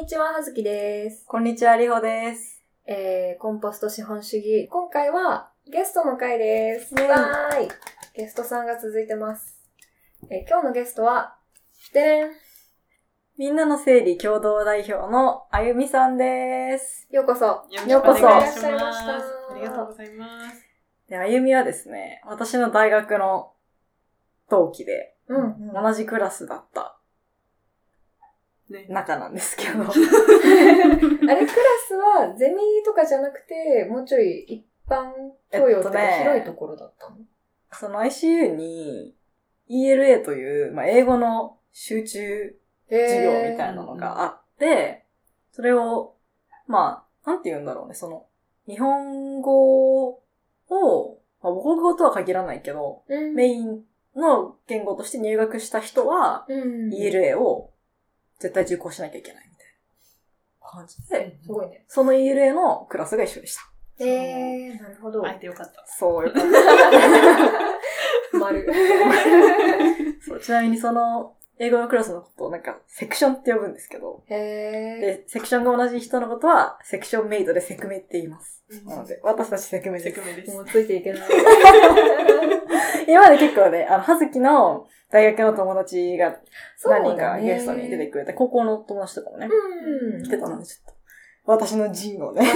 にちは、はずきです。こんにちは、りほです。えー、コンポスト資本主義。今回はゲストの回です。イェイわーい。ゲストさんが続いてます。えー今日のゲストは、でれん。みんなの整理共同代表のあゆみさんです。ようこそ。よようこそいらっしゃいま。したありがとうございます。で、あゆみはですね、私の大学の同期で、うん。同じクラスだったね。仲なんですけど、あれ、クラスはゼミとかじゃなくて、もうちょい一般教養とかえっとね広いところだったの、その ICU に ELA という、まあ、英語の集中授業みたいなのがあって、それを、まあ、なんて言うんだろうね、その、日本語を、まあ、母国語とは限らないけど、うんメインの言語として入学した人は、うん。ELA を絶対受講しなきゃいけないみたいな感じで、すごいね。その ELA のクラスが一緒でした。えー、なるほど。会えてよかった。そう、よかっ丸。た そうちなみにその、英語のクラスのことをなんか、セクションって呼ぶんですけど、へで、セクションが同じ人のことは、セクションメイドでセクメって言います。ー。なので、私たちセクメですセク。メですも。うついていけない。今まで結構ね、あの、はずきの大学の友達が何人かゲストに出てくれて、高校の友達とかもね、うん。来てたので、ちょっと、私の陣をね、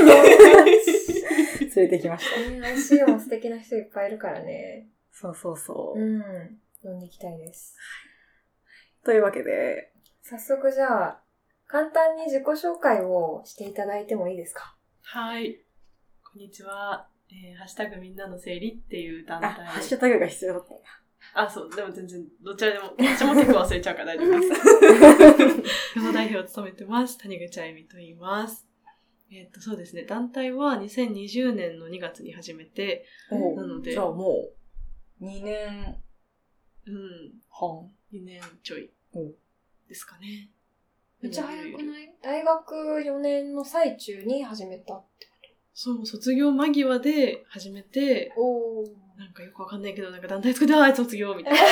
連れてきました。ね ICU も素敵な人いっぱいいるからね。そうそうそう。うん。呼んでいきたいです。というわけで、早速じゃあ、簡単に自己紹介をしていただいてもいいですか？はい。こんにちは。えー、ハッシュタグみんなの整理っていう団あ、体。ハッシュタグが必要だったんだ。あ、そう。でも全然、どちらでも、私も結構忘れちゃうから大丈夫です。共同代表を務めてます。谷口あゆみと言います。えっ、と、そうですね。団体は2020年の2月に始めて、なのでじゃあもう、2年うん、半。2年ちょいうんですかね。めっちゃ早くない？大学4年の最中に始めたってそう、卒業間際で始めて、おー。なんかよくわかんないけど、なんか団体作って、ああ、卒業みたいな感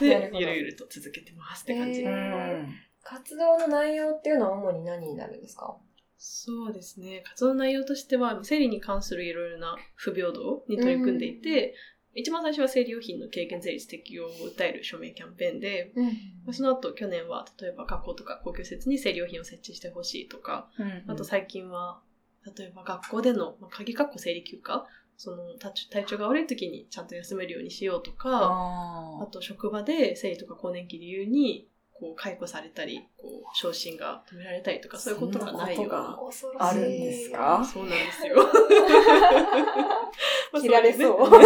じ で。ゆるゆると続けてますって感じ。へうーん。活動の内容っていうのは主に何になるんですか？そうですね。活動の内容としては、生理に関するいろいろな不平等に取り組んでいて、一番最初は生理用品の軽減税率適用を訴える署名キャンペーンで、うん。その後去年は例えば学校とか公共施設に生理用品を設置してほしいとか、あと最近は、例えば学校での、まあ、鍵括弧生理休暇、その体体調が悪い時にちゃんと休めるようにしようとか、ああと職場で生理とか更年期理由に、こう解雇されたり、こう昇進が止められたりとか、そういうことがないような。あるんですか そうなんですよ。まあ切られそう そんな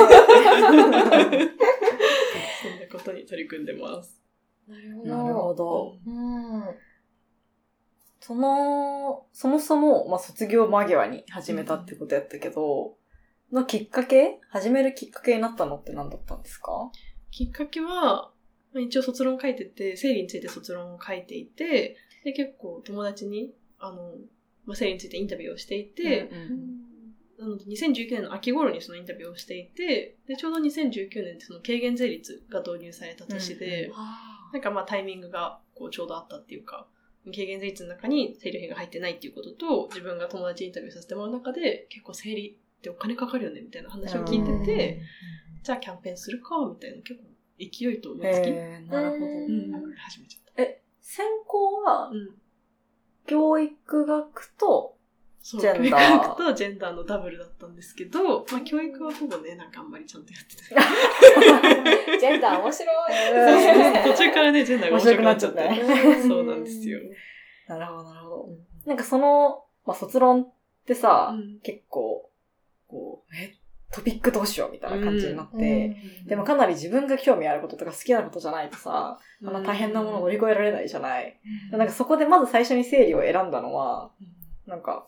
ことに取り組んでます。なるほあ。なるほど。うん。その、そもそも、まあ、卒業間際に始めたってことやったけど、のきっかけ始めるきっかけになったのって何だったんですか？きっかけは、まあ一応卒論書いてて、生理について卒論を書いていて、で、結構友達に、あの、まあ、生理についてインタビューをしていて、うんなので2019年の秋頃にそのインタビューをしていて、で、ちょうど2019年ってその軽減税率が導入された年で、うんなんかまあタイミングがこうちょうどあったっていうか、軽減税率の中に生理費が入ってないっていうことと、自分が友達にインタビューさせてもらう中で、結構生理ってお金かかるよねみたいな話を聞いてて、じゃあキャンペーンするかみたいな結構勢いと思いつき、なるほど。始めちゃった。え、専攻はうん。教育学と、そう、ジェンダー教育学とジェンダーのダブルだったんですけど、まあ教育はほぼね、なんかあんまりちゃんとやってない。ジェンダー面白い。途中からね、ジェンダーが面白くなっちゃって。そうなんですよ。なるほど、なるほど。なんかその、まあ、卒論ってさ、うん結構、こう、え、トピックどうしようみたいな感じになって、うんでもかなり自分が興味あることとか好きなことじゃないとさ、あの大変なものを乗り越えられないじゃない。なんかそこでまず最初に生理を選んだのは、なんか、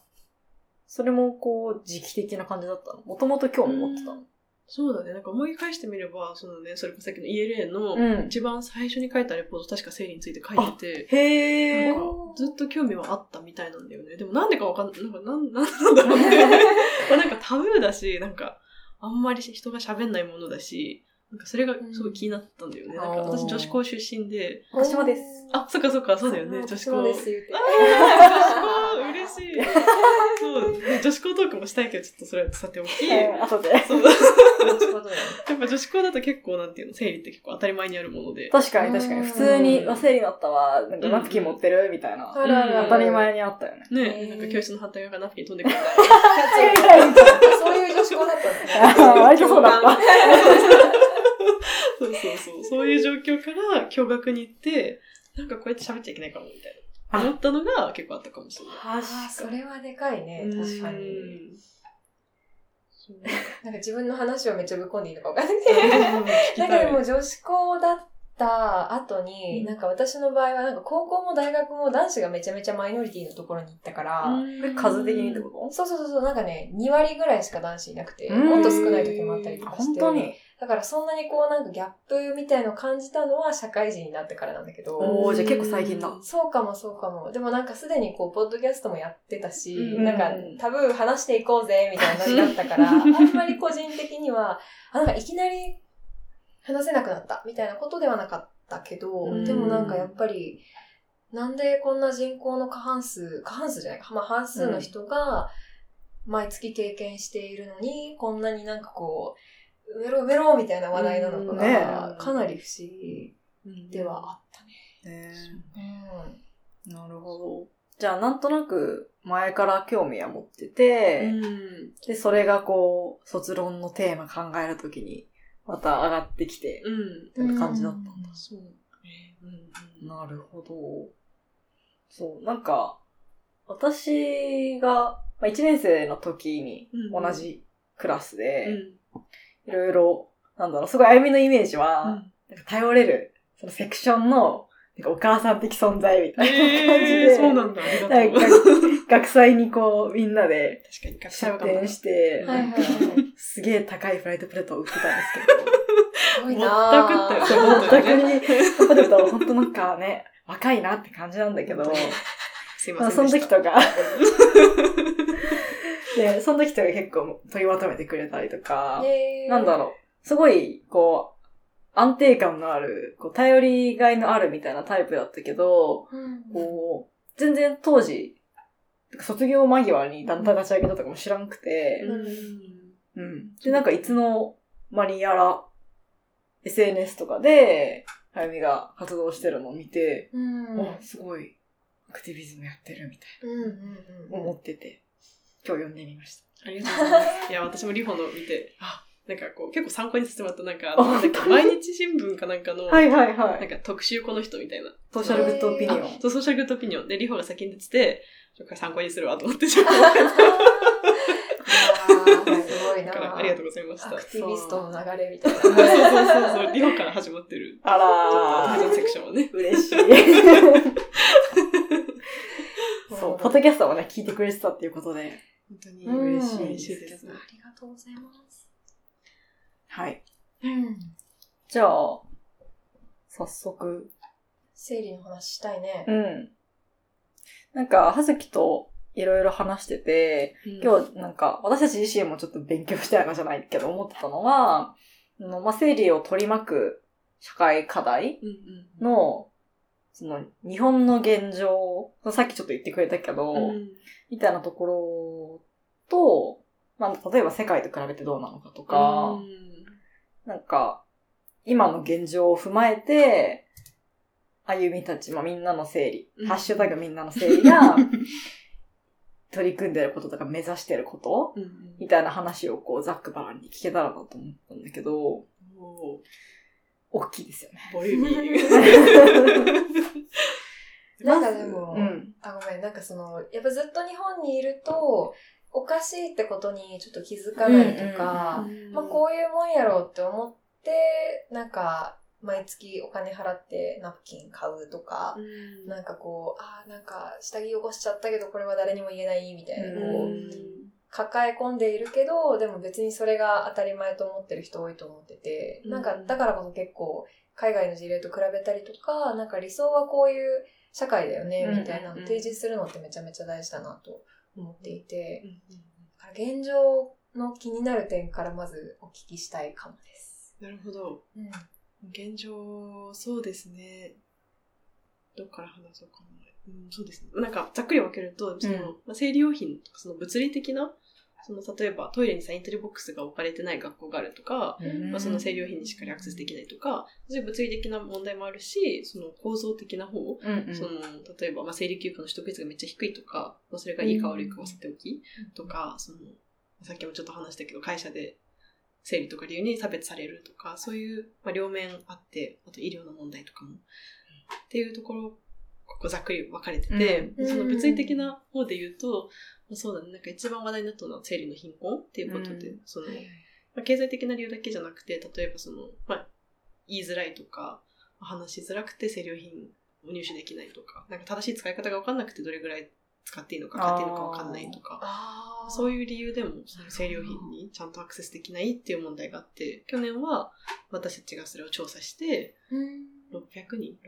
それもこう、時期的な感じだったの？もともと興味持ってたの？そうだね。なんか思い返してみれば、そのね、それこそさっきの ELA うんの一番最初に書いたレポート、確か生理について書いてて、へー。なんかずっと興味はあったみたいなんだよね。でもなんでかわかんない。なんかなん、なんなんだろうね。まあなんかタブーだし、なんか、あんまり人が喋んないものだし、なんかそれがすごい気になったんだよね。なんか私女子校出身で、私もです。あ、そっかそっか、そうだよね、女子校。そうです、言うて。あー女子校、嬉しい。そう、ね、女子校トークもしたいけど、ちょっとそれはさておき。後で。そう。やっぱ女子校だと結構なんていうの、生理って結構当たり前にあるもので。確かに確かに。うん普通に、和生理だったわ、なんかナプキン持ってる？みたいな。当たり前にあったよね。ね、なんか教室の反対側からナプキン飛んでくる。そういう女子校だったんですね。割とそうだった。そうそうそう。そういう状況から共学に行って、なんかこうやって喋っちゃいけないかも、みたいな。思ったのが結構あったかもしれない。ああ、それはでかいね。確かに。なんか自分の話をめっちゃぶっ込んでいいのか分かんない。聞きだけどもう女子校だった後に、うん。なんか私の場合はなんか高校も大学も男子がめちゃめちゃマイノリティのところに行ったから、え数的にってこそうそうそうそう、なんかね、2割ぐらいしか男子いなくて、うん。もっと少ない時もあったりととかして。本当にだからそんなにこうなんかギャップみたいのを感じたのは社会人になってからなんだけど、おーじゃあ結構最近だ。そうかもそうかも。でもなんかすでにこう、ポッドキャストもやってたし、うんなんかタブー話していこうぜみたいなノリだったから、あんまり個人的には、あ、なんかいきなり話せなくなったみたいなことではなかったけど、うん。でもなんかやっぱり、なんでこんな人口の過半数、過半数じゃないか、まあ半数の人が毎月経験しているのに、こんなになんかこう、埋めろ埋めろみたいな話題なのかねが、かなり不思議ではあったね。ねうんなるほど。じゃあ、なんとなく前から興味は持ってて、うん。で、それがこう、卒論のテーマ考えるときに、また上がってきて、うん。みたいな感じだったんだ。そう。なるほど。そう、なんか、私が、まあ、1年生の時にうん同じクラスで、うんいろいろ、なんだろう、すごいあゆみのイメージは、うんなんか頼れる、そのセクションの、なんかお母さん的存在みたいな感じえで、ー、そうなんだ。ありがなんとう。か学祭にこう、みんなで確かに、学出展して、はいはいはい。すげえ高いフライトプレートを売ってたんですけど、すごいぼなったくったよぁ。そう、ぼったく本に、パパでと本当なんかね、若いなって感じなんだけど、すいません。その時とか、で、その時とか結構取りまとめてくれたりとか、なんだろう、すごい、こう、安定感のある、こう、頼りがいのあるみたいなタイプだったけど、うん。こう、全然当時、卒業間際に団体立ち上げたとかも知らんくて、うん。うん。で、なんかいつの間にやら、SNS とかで、あゆみが活動してるのを見て、うん。おすごい、アクティビズムやってるみたいうんうんな、思ってて、今日読んでみました。ありがとうございます。いや、私もリホの見て、あ、なんかこう、結構参考にさせてもらった、なんか、なんだっけ、毎日新聞かなんかの、はいはいはなん。か特集この人みたいな。ソーシャルグッドオピニオン。あそう、ソーシャルグッドオピニオンで、リホが先に出てて、ちょっと参考にするわと思って、ちょっとありがとうございました。アそうクティビストの流れみたいな。そうそうそう、リホから始まってる。あちょっと、セクションはね。嬉しい。そう、ポッドキャストもね、聞いてくれてたっていうことで、本当にうん嬉しいですねありがとうございます。はい。うん。じゃあ、早速、生理の話したいね。うん。なんか、はずきといろいろ話してて、今日なんか、私たち自身もちょっと勉強したいなじゃないけど思ってたのは、あのまあ、生理を取り巻く社会課題うんうんの、その、日本の現状、さっきちょっと言ってくれたけど、うんみたいなところと、まあ、例えば世界と比べてどうなのかとか、なんか、今の現状を踏まえて、歩みたち、まあ、みんなの整理、うんハッシュタグみんなの整理が、取り組んでることとか目指してることみたいな話をこう、ざっくばらんに聞けたらなと思ったんだけど、おー大きいですよね。ボリューミー。なんかでも、うん。あ、ごめん、なんかその、やっぱずっと日本にいると、おかしいってことにちょっと気づかないとか、まあこういうもんやろうって思って、なんか、毎月お金払ってナプキン買うとか、うん。なんかこう、あーなんか下着汚しちゃったけどこれは誰にも言えないみたいな、こう、抱え込んでいるけど、でも別にそれが当たり前と思ってる人多いと思ってて、うん。なんかだからこそ結構海外の事例と比べたりとか、なんか理想はこういう社会だよね、うん。みたいなのを提示するのってめちゃめちゃ大事だなと思っていて、うんだから現状の気になる点からまずお聞きしたいかもです。なるほど。うん。現状、そうですね。どっから話そうかな。うん、そうですね。なんか、ざっくり分けると、その、うんまあ、生理用品とか、その物理的な、その、例えばトイレにサニタリーボックスが置かれてない学校があるとか、まあ、その生理用品にしっかりアクセスできないとか、そういう物理的な問題もあるし、その構造的な方、うんうん。その、例えば、まあ、生理休暇の取得率がめっちゃ低いとか、まあ、それがいいか悪いかはさておき、とか、その、さっきもちょっと話したけど、会社で生理とか理由に差別されるとか、そういう、まあ、両面あって、あと医療の問題とかも、っていうところ、ここざっくり分かれてて、うん。その物理的な方で言うと、まあ、そうだね、なんか一番話題になったのは生理の貧困っていうことで、うん。その、まあ、経済的な理由だけじゃなくて、例えばその、まあ、言いづらいとか、話しづらくて生理用品を入手できないとか、なんか正しい使い方が分かんなくてどれぐらい使っていいのか買っていいのか分かんないとか。そういう理由でもその生理用品にちゃんとアクセスできないっていう問題があって、去年は私たちがそれを調査して、うん。600人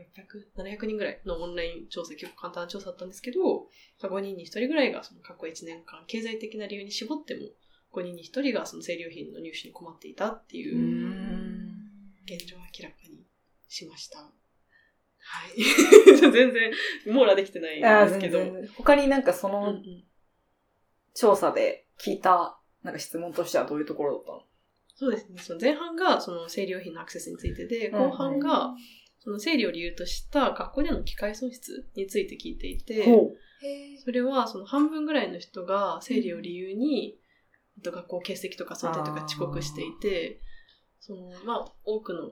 ?600、700人ぐらいのオンライン調査、結構簡単な調査だったんですけど、5人に1人ぐらいがその過去1年間、経済的な理由に絞っても、5人に1人がその生理用品の入手に困っていたっていううん現状を明らかにしました。はい。全然網羅できてないんですけど。他になんかそのん調査で聞いた、なんか質問としてはどういうところだったの？そうですね。その前半がその生理用品のアクセスについてで、うん後半がその生理を理由とした学校での機会損失について聞いていて。それはその半分ぐらいの人が生理を理由に、あと学校欠席とか早退とか遅刻していて、そのまあ多くの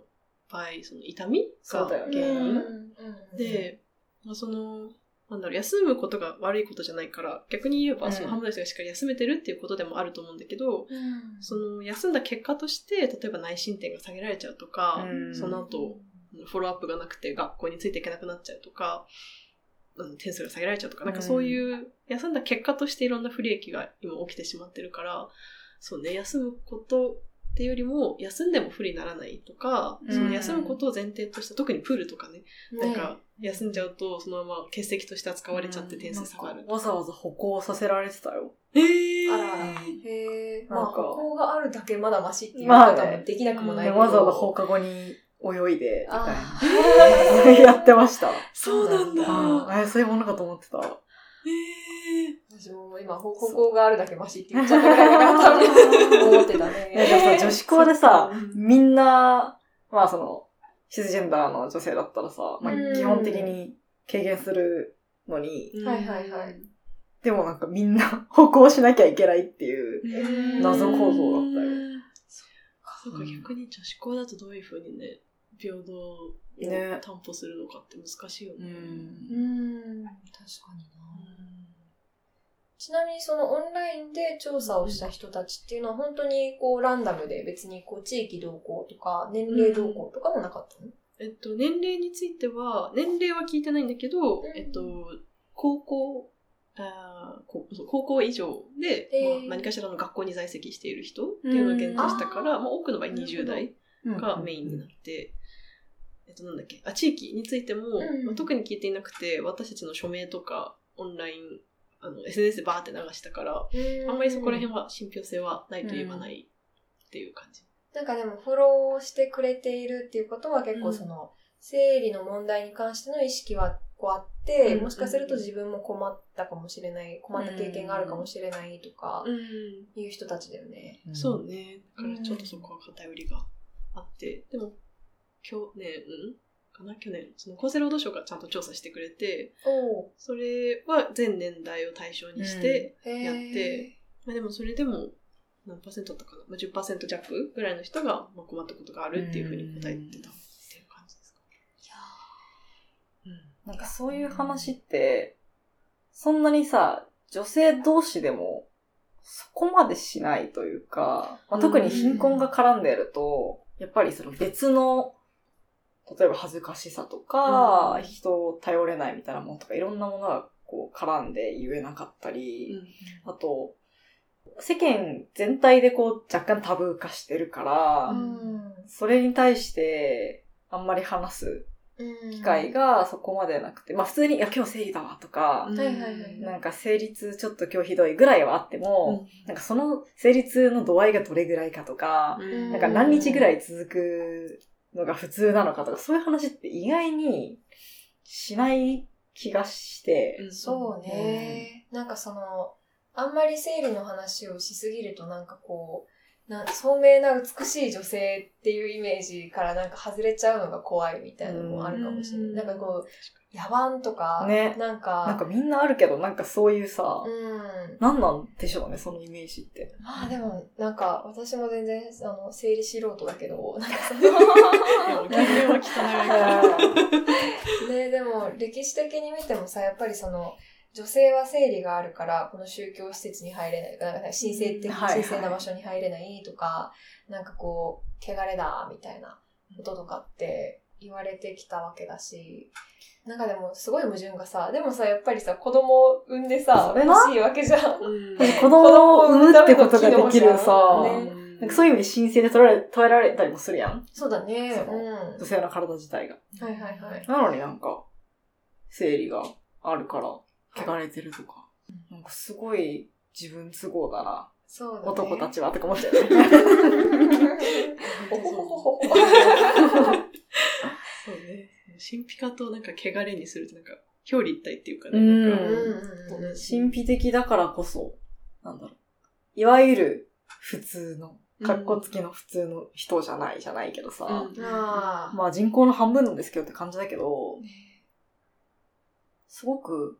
場合、その痛みがそうだよね。原因。うんで、まあ、その、なんだろう、休むことが悪いことじゃないから、逆に言えば、うん。その半分の人がしっかり休めてるっていうことでもあると思うんだけど、うん。その休んだ結果として、例えば内申点が下げられちゃうとか、うん。その後、フォローアップがなくて学校についていけなくなっちゃうとか、うん点数が下げられちゃうとか、なんかそういう、休んだ結果としていろんな不利益が今起きてしまってるから、そうね、休むことっていうよりも、休んでも不利にならないとか、うん。その休むことを前提とした、特にプールとかね、なんねか、休んじゃうと、そのまま欠席として扱われちゃって点数下がるわざわざ歩行させられてたよ。えー、あら。へえ。まあ、なんか。歩行があるだけまだマシっていう方もできなくもないけど。でわざわざ放課後に泳いで、みたいあな。やってました。そうなんだ。ああ、そういうものかと思ってた。えー、私も今、歩行があるだけマシって言っちゃったから思ってたね。さ、女子校でさうん、みんな、まあその、シスジェンダーの女性だったらさ、まあうん基本的に軽減するのに、はいはいはいでもなんかみんな歩行しなきゃいけないっていう。うん謎構造だったよそうか、逆に女子校だとどういうふうにね、平等をね。担保するのかって難しいよね。うん。うん、確かにな。ちなみにそのオンラインで調査をした人たちっていうのは本当にこうランダムで別にこう地域動向とか年齢動向とかもなかったの、えっと、年齢については、年齢は聞いてないんだけど、うん。えっと、高校、あ高校以上で、へー。まあ、何かしらの学校に在籍している人っていうのを限定したから、うん。まあ、多くの場合20代がメインになって、えっと、なんだっけ、あ、地域についても、うんまあ、特に聞いていなくて、私たちの署名とか、オンライン、あの、SNS でバーって流したから、あんまりそこら辺は信憑性はないと言えばないっていう感じ。なんかでもフォローしてくれているっていうことは結構その、生理の問題に関しての意識はこうあって、うんもしかすると自分も困ったかもしれない、困った経験があるかもしれないとかうん。いう人たちだよね。そうね。だからちょっとそこは偏りがあって、でも、去年、かな？去年、その厚生労働省がちゃんと調査してくれて、おそれは全年代を対象にして、やってまあでもそれでも、何パーセントだったかな、まあ、10%弱ぐらいの人がまあ困ったことがあるっていうふうに答えてたっていう感じですか。うん。なんかそういう話って、そんなにさ、女性同士でも、そこまでしないというか、まあ、特に貧困が絡んでると、やっぱりその別の、例えば恥ずかしさとか、うん。人を頼れないみたいなものとか、いろんなものがこう絡んで言えなかったり、あと、世間全体でこう若干タブー化してるから、うん。それに対してあんまり話す機会がそこまでなくて、まあ普通に、いや今日生理だわとか、はいはいはいなんか生理痛ちょっと今日ひどいぐらいはあっても、なんかその生理痛の度合いがどれぐらいかとか、うん。なんか何日ぐらい続くのが普通なのかとか、そういう話って意外にしない気がして、そうね。なんかその、あんまり生理の話をしすぎるとなんかこう、な聡明な美しい女性っていうイメージからなんか外れちゃうのが怖いみたいなのもあるかもしれない。うんなんかこう、野蛮とか、ねなんか、なんかみんなあるけど、なんかそういうさ、うん。何なんでしょうね、そのイメージって。まあでも、なんか、私も全然、あの、生理素人だけど、なんかその。ね、でも歴史的に見てもさ、やっぱりその、女性は生理があるから、この宗教施設に入れない、なんか神聖的、神聖な場所に入れないとか、なんかこう、汚れだ、みたいなこととかって言われてきたわけだし、なんかでもすごい矛盾がさ、でもさ、やっぱりさ、子供を産んでさ、それな欲しいわけじゃん。うん子供を産むってことができるさ、ねなんかそういう意味で神聖で捉えられ捉えられたりもするやん。そうだね。うん。女性の体自体が。はいはいはい。なのになんか、生理があるから、汚れてるとか。なんかすごい自分都合だな。そうだね。男たちはって思っちゃうよね。ほほほほほ。そうね。神秘化となんか汚れにするとなんか表裏一体っていうかね。うん神秘的だからこそ、なんだろう。いわゆる普通の、かっこつきの普通の人じゃないじゃないけどさ、うん。まあ人口の半分なんですけどって感じだけど、すごく、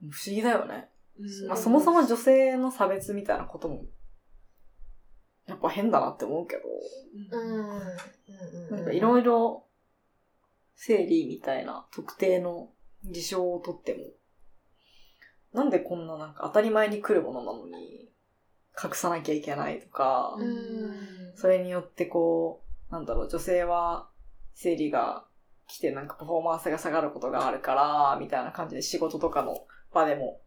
不思議だよね。うん。まあ、そもそも女性の差別みたいなことも、やっぱ変だなって思うけど、うん。なんかいろいろ、生理みたいな特定の事象をとっても、なんでこんななんか当たり前に来るものなのに、隠さなきゃいけないとか、うん。それによってこう、なんだろう、女性は生理が来てなんかパフォーマンスが下がることがあるから、みたいな感じで仕事とかの場でも、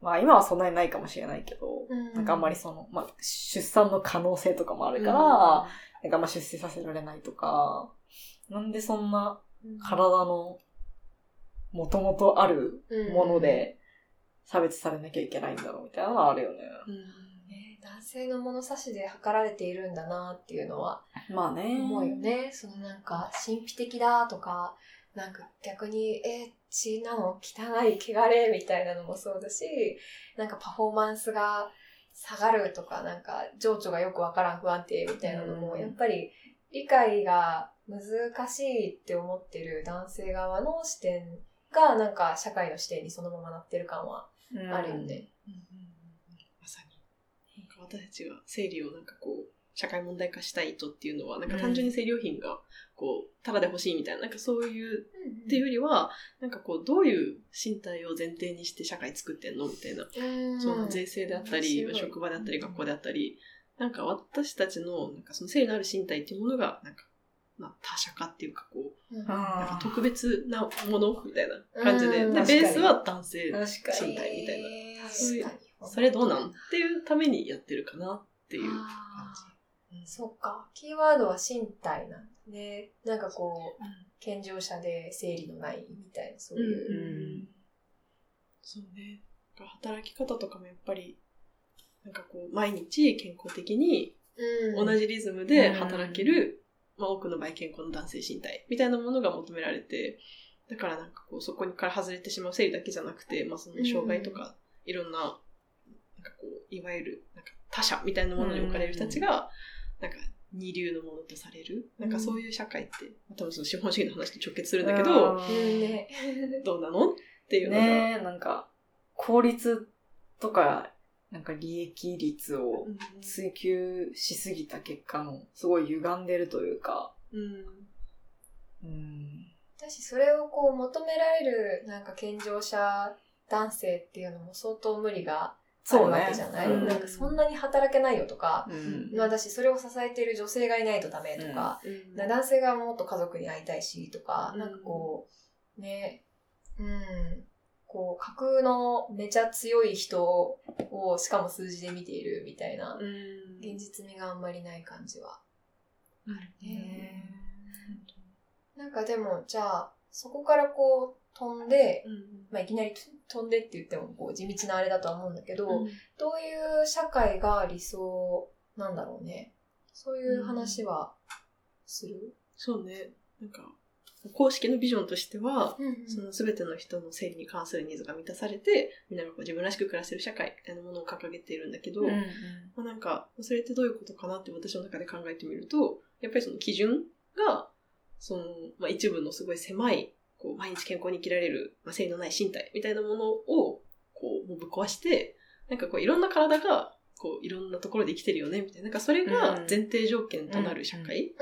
まあ今はそんなにないかもしれないけど、うんなんかあんまりその、まあ出産の可能性とかもあるから、なんかあんま出世させられないとか、なんでそんな体の元々あるもので差別されなきゃいけないんだろうみたいなのはあるよね。ね男性の物差しで測られているんだなっていうのはまあね。思うよね。そのなんか神秘的だとか、なんか逆に、え、血なの汚い汚れみたいなのもそうだし、なんかパフォーマンスが下がるとか、なんか情緒がよくわからん不安定みたいなのも、やっぱり理解が難しいって思ってる男性側の視点が、なんか社会の視点にそのままなってる感はあるよね。まさに。なんか私たちが生理をなんかこう、社会問題化したいとっていうのは、なんか単純に生理用品が、こう、ただで欲しいみたいな、なんかそういう、っていうよりは、なんかこう、どういう身体を前提にして社会作ってんの？みたいな。うんその税制であったり、職場であったり、学校であったり、なんか私たちの、なんかその生理のある身体っていうものが、なんか、まあ、他者化っていうか、こう、うん。なんか特別なもの？みたいな感じで、うんで、ベースは男性身体みたいな。そそれどうなん？っていうためにやってるかなっていう感あじ。ー。そっか。キーワードは身体なんだね。なんかこう、健常者で生理のないみたいな、そういう。うんそうね。働き方とかもやっぱり、なんかこう、毎日健康的にうん同じリズムで働ける、まあ多くの場合健康の男性身体みたいなものが求められて、だからなんかこう、そこから外れてしまう生理だけじゃなくて、まあその障害とか、いろんな、なんかこう、いわゆる、なんか他者みたいなものに置かれる人たちが、なんか二流のものとされる、なんかそういう社会って、多分その資本主義の話と直結するんだけど、うんね。どうなの？っていうのが、ねえ、なんか、効率とか、なんか利益率をうん。追求しすぎた結果の、すごい歪んでるというか、うん。うん。私、それをこう求められる、なんか健常者男性っていうのも相当無理があるわけじゃない、そうねなんかそんなに働けないよとか、うん。まあ私それを支えている女性がいないとダメとか、うん。な男性がもっと家族に会いたいしとか、うん。なんかこう、ね、うん、こう、架空のめちゃ強い人を、しかも数字で見ているみたいな、うん。現実味があんまりない感じはあるね。なんかでも、じゃあ、そこからこう飛んで、うんまあ、いきなり飛んでって言ってもこう地道なあれだとは思うんだけど、うん。どういう社会が理想なんだろうね。そういう話はする、そうね。なんか、公式のビジョンとしては、うんその全ての人の生理に関するニーズが満たされて、みんながこう自分らしく暮らせる社会みたいなものを掲げているんだけど、うん。まあ、なんか、それってどういうことかなって私の中で考えてみると、やっぱりその基準が、その、まあ、一部のすごい狭い、こう、毎日健康に生きられる、まあ、生理のない身体みたいなものを、こう、もうぶっ壊して、なんかこう、いろんな体が、こう、いろんなところで生きてるよね、みたいな。なんかそれが前提条件となる社会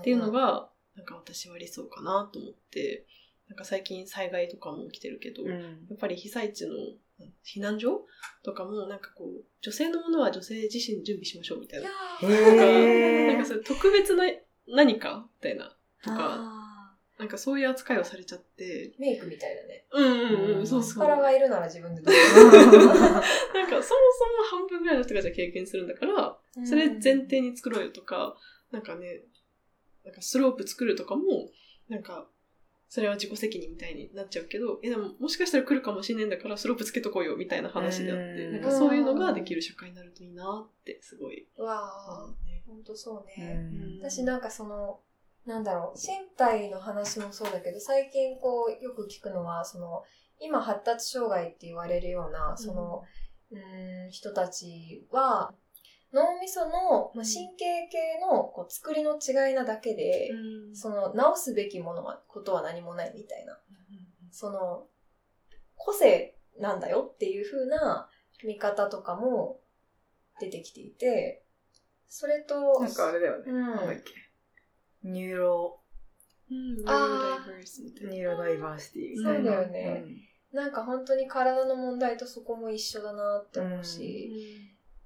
っていうのが、なんか私は理想かなと思って、なんか最近災害とかも起きてるけど、うん。やっぱり被災地の避難所とかも、なんかこう、女性のものは女性自身で準備しましょうみたいな。ーへー。なんかそれ特別な何かみたいな。とか、あなんかそういう扱いをされちゃって。メイクみたいだね。うんうんうん、うんそうそう。マスカラがいるなら自分でどう なんかそもそも半分ぐらいの人がじゃあ経験するんだから、それ前提に作ろうよとか、なんかね、なんかスロープ作るとかも、なんか、それは自己責任みたいになっちゃうけど、え、でももしかしたら来るかもしれないんだからスロープつけとこうよみたいな話であって、うんなんかそういうのができる社会になるといいなってすごい。うわ思うねーほんとそうーね。うん私なんかその、なんだろう、身体の話もそうだけど、最近こう、よく聞くのは、その、今発達障害って言われるような、その、うーん、人たちは、脳みその、まあ、神経系のこう作りの違いなだけで、うんその、直すべきものは、ことは何もないみたいな。その、個性なんだよっていう風な見方とかも出てきていて、それと、なんかあれだよね。うんなんだっけ？ニューロ、ニューロダイバーシティ。ニューロダイバーシティみたいな。そうだよね。なんか本当に体の問題とそこも一緒だなって思うし、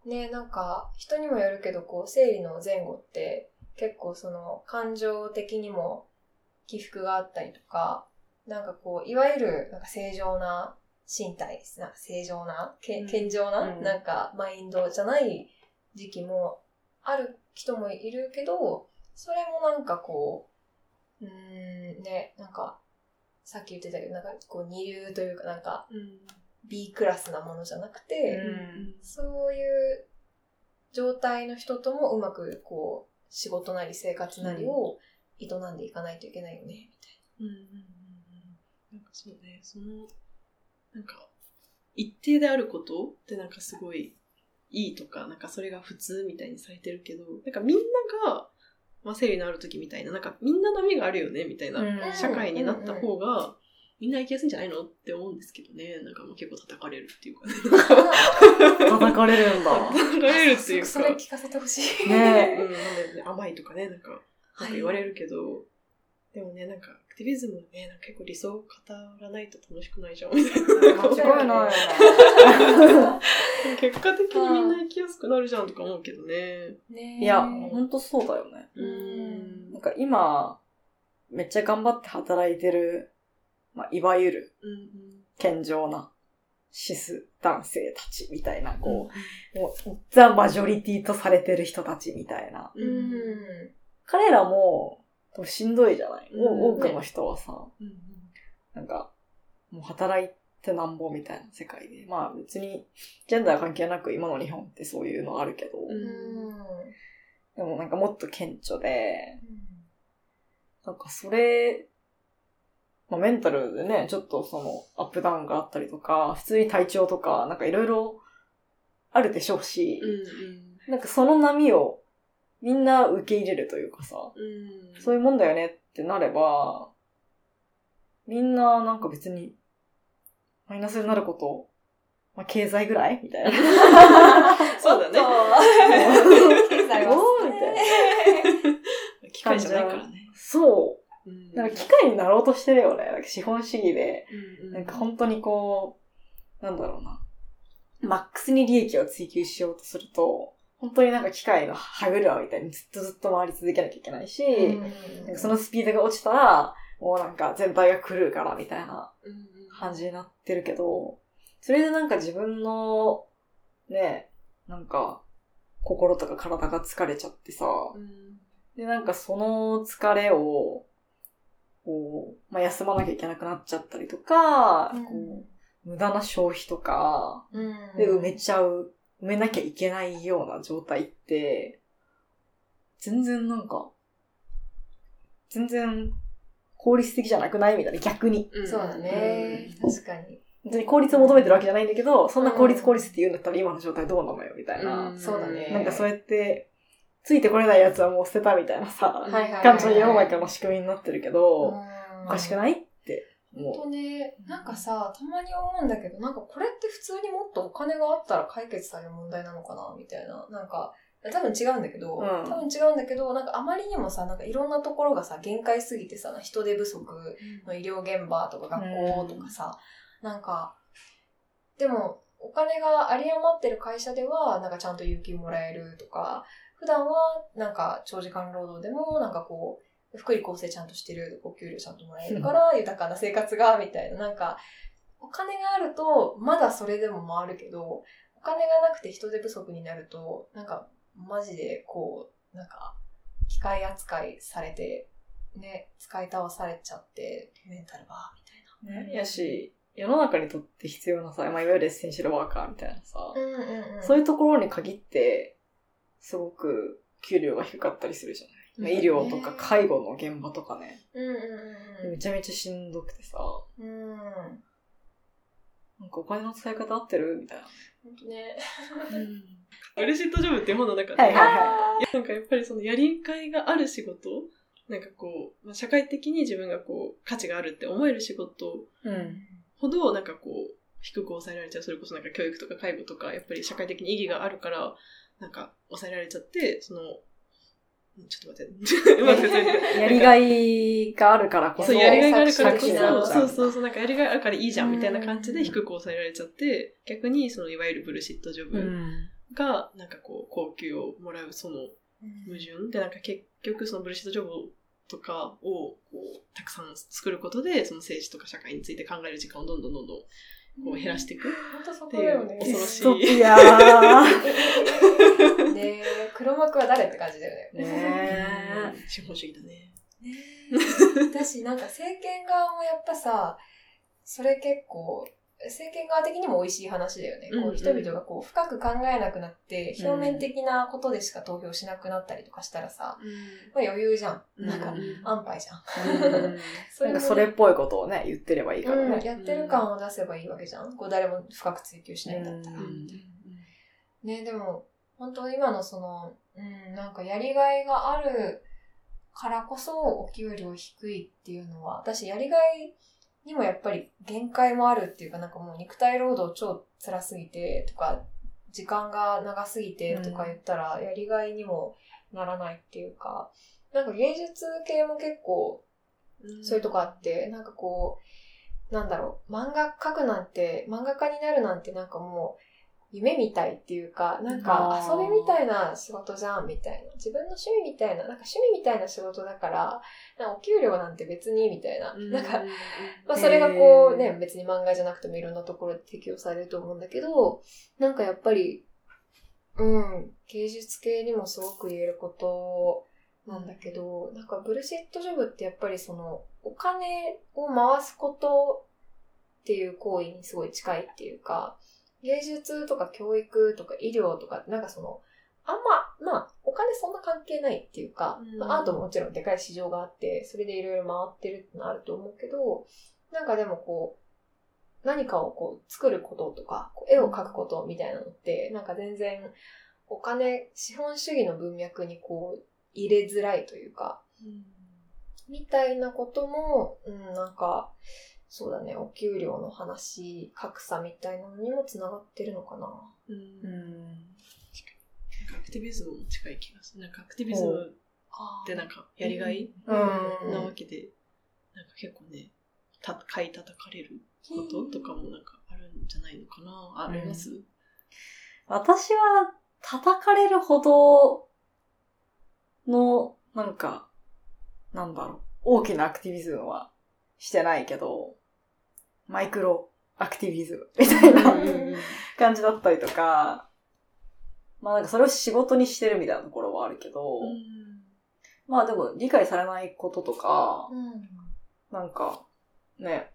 ね、なんか人にもよるけど、こう、生理の前後って結構その感情的にも起伏があったりとか、なんかこう、いわゆるなんか正常な身体、なんか正常な、健常な、うん。なんかマインドじゃない時期もある人もいるけど、それもなんかこう、うーん、ね、なんか、さっき言ってたけど、なんかこう二流というかなんかうん。B クラスなものじゃなくて、うん。そういう状態の人ともうまくこう、仕事なり生活なりを営んでいかないといけないよね、うんうんうんうん。なんかそうね、その、なんか、一定であることってなんかすごいいいとか、なんかそれが普通みたいにされてるけど、なんかみんなが、まあ、生理のある時みたいな、なんかみんな波があるよねみたいなうん社会になった方が、みんな生きやすいんじゃないの？って思うんですけどね。なんかもう結構叩かれるっていうかね。叩かれるんだ。叩かれるっていうか。それ聞かせてほしい。ねうん、なんでね、甘いとかね、なんか、なんか言われるけど、でもね、なんか、アクティビズムね、なんか結構理想を語らないと楽しくないじゃん、みたいな。間違いないよ 結果的にみんな生きやすくなるじゃんとか思うけどね。ねね。いや、ほんとそうだよね。ううんんなん。か今、めっちゃ頑張って働いてる、まあ、いわゆるうん健常なシス男性たちみたいな、うん。こう、もう、ザ・マジョリティとされてる人たちみたいな。う。うんん。彼らも、多分しんどいじゃない、うんお多くの人はさ、うん。なんか、もう働いてなんぼみたいな世界で。まあ別に、ジェンダー関係なく今の日本ってそういうのあるけど、ううんん。でもなんかもっと顕著で、なんかそれ、まあメンタルでね、ちょっとそのアップダウンがあったりとか、普通に体調とか、なんかいろいろあるでしょうし、うん。なんかその波をみんな受け入れるというかさ、うん。そういうもんだよねってなれば、みんななんか別にマイナスになること、まあ経済ぐらい？みたいな。そうだね。経済はおーみたい機械じゃないからね。そう。うんなんか機械になろうとしてるよね。なんか資本主義で、うんなんか本当にこう、なんだろうな。マックスに利益を追求しようとすると、本当になんか機械の歯車みたいにずっとずっと回り続けなきゃいけないし、なんかそのスピードが落ちたら、もうなんか全体が狂うからみたいなうん感じになってるけど、それでなんか自分の、ね、なんか、心とか体が疲れちゃってさ、うん。で、なんかその疲れを、こう、まあ、休まなきゃいけなくなっちゃったりとか、うん。無駄な消費とか、うん。で埋めちゃう、埋めなきゃいけないような状態って、全然なんか、全然効率的じゃなくないみたいな、逆に。うんそうだね。確かに。別に効率を求めてるわけじゃないんだけど、そんな効率効率って言うんだったら今の状態どうなのよ、みたいな。うんそうだねなんかそうやって、ついてこれないやつはもう捨てたみたいなさ、感じの世の中の仕組みになってるけど、おかしくいない？って本思当ね、なんかさ、たまに思うんだけど、なんかこれって普通にもっとお金があったら解決される問題なのかなみたいな。なんか、多分違うんだけど、うん。多分違うんだけど、なんかあまりにもさ、なんかいろんなところがさ、限界すぎてさ、人手不足の医療現場とか学校とかさ、なんか、でも、お金が有り余ってる会社では、なんかちゃんと有給もらえるとか、普段は、なんか長時間労働でも、なんかこう、福利厚生ちゃんとしてる、お給料ちゃんともらえるから、豊かな生活が、みたいな、なんか、お金があると、まだそれでも回るけど、お金がなくて人手不足になると、なんか、マジで、こう、なんか、機械扱いされて、ね、使い倒されちゃって、メンタルが、みたいな。う。やし、世の中にとって必要なさ、まあ、いわゆるエッセンシャルワーカーみたいなさ、うんうんうん。そういうところに限って、すごく給料が低かったりするじゃない。まあ医療とか介護の現場とかね、うんうんうんめちゃめちゃしんどくてさ、うん。うん。なんかお金の使い方合ってる？みたいな。ね。ブルシットジョブっていう本の中で、はいはいあなんかやっぱりそのやりがいがある仕事、なんかこう、まあ、社会的に自分がこう、価値があるって思える仕事うん。ほど、なんかこう、低く抑えられちゃう。それこそなんか教育とか介護とか、やっぱり社会的に意義があるから、なんか抑えられちゃって、その、んちょっと 待って。やりがいがあるからこそ、そう、やりがいがあるからこそ、そうそうそう、なんかやりがいあるからいいじゃんみたいな感じで低く抑えられちゃって、逆にそのいわゆるブルシットジョうブん。が、なんかこう、高級をもらうその矛盾で、なんか結局そのブルシットジョブとかをこうたくさん作ることで、その政治とか社会について考える時間をどんどんどんどんこう減らしていく。っていうこだよね。恐ろしいディストピアー。ねえ、黒幕は誰って感じだよね。ね資本主義だね。ねえ。だし、なんか政権側もやっぱさ、それ結構、政権側的にも美味しい話だよね。こうん人々がこう深く考えなくなって、うん表面的なことでしか投票しなくなったりとかしたらさ、うんまあ余裕じゃん。うんなんか、うん安牌じゃん。うんそ なんかそれっぽいことをね、言ってればいいからうん、ね。やってる感を出せばいいわけじゃん。こう誰も深く追求しないんだったら。うんね、でも、本当今のその、うん、なんかやりがいがあるからこそお給料低いっていうのは、私やりがいにもやっぱり限界もあるっていうか、なんかもう肉体労働超辛すぎてとか、時間が長すぎてとか言ったら、やりがいにもならないっていうか、なんか芸術系も結構そういうとこあって、なんかこう、なんだろう、漫画描くなんて、漫画家になるなんてなんかもう、夢みたいっていうか、なんか遊びみたいな仕事じゃんみたいな。自分の趣味みたいな、なんか趣味みたいな仕事だから、なんかお給料なんて別にみたいな。なんか、まあそれがこうね、別に漫画じゃなくてもいろんなところで適用されると思うんだけど、なんかやっぱり、うん、芸術系にもすごく言えることなんだけど、なんかブルシットジョブってやっぱりその、お金を回すことっていう行為にすごい近いっていうか、芸術とか教育とか医療とか、なんかその、あんま、まあ、お金そんな関係ないっていうか、うん。まあアートももちろんでかい市場があって、それでいろいろ回ってるってのあると思うけど、なんかでもこう、何かをこう作ることとか、絵を描くことみたいなのって、なんか全然お金、資本主義の文脈にこう入れづらいというか、みたいなことも、うん、なんか、そうだね、お給料の話、格差みたいなのにもつながってるのかな。うんうん。アクティビズムも近い気がする。なんかアクティビズムあってなんかやりがいうんなわけで、なんか結構ね、た買い叩かれることとかもなんかあるんじゃないのかな。あります、私は叩かれるほどの、なんか、なんだろう、大きなアクティビズムはしてないけど、マイクロアクティビズムみたいなうんうんうん感じだったりとか、まあなんかそれを仕事にしてるみたいなところはあるけど、まあでも理解されないこととか、うん。なんか、ね、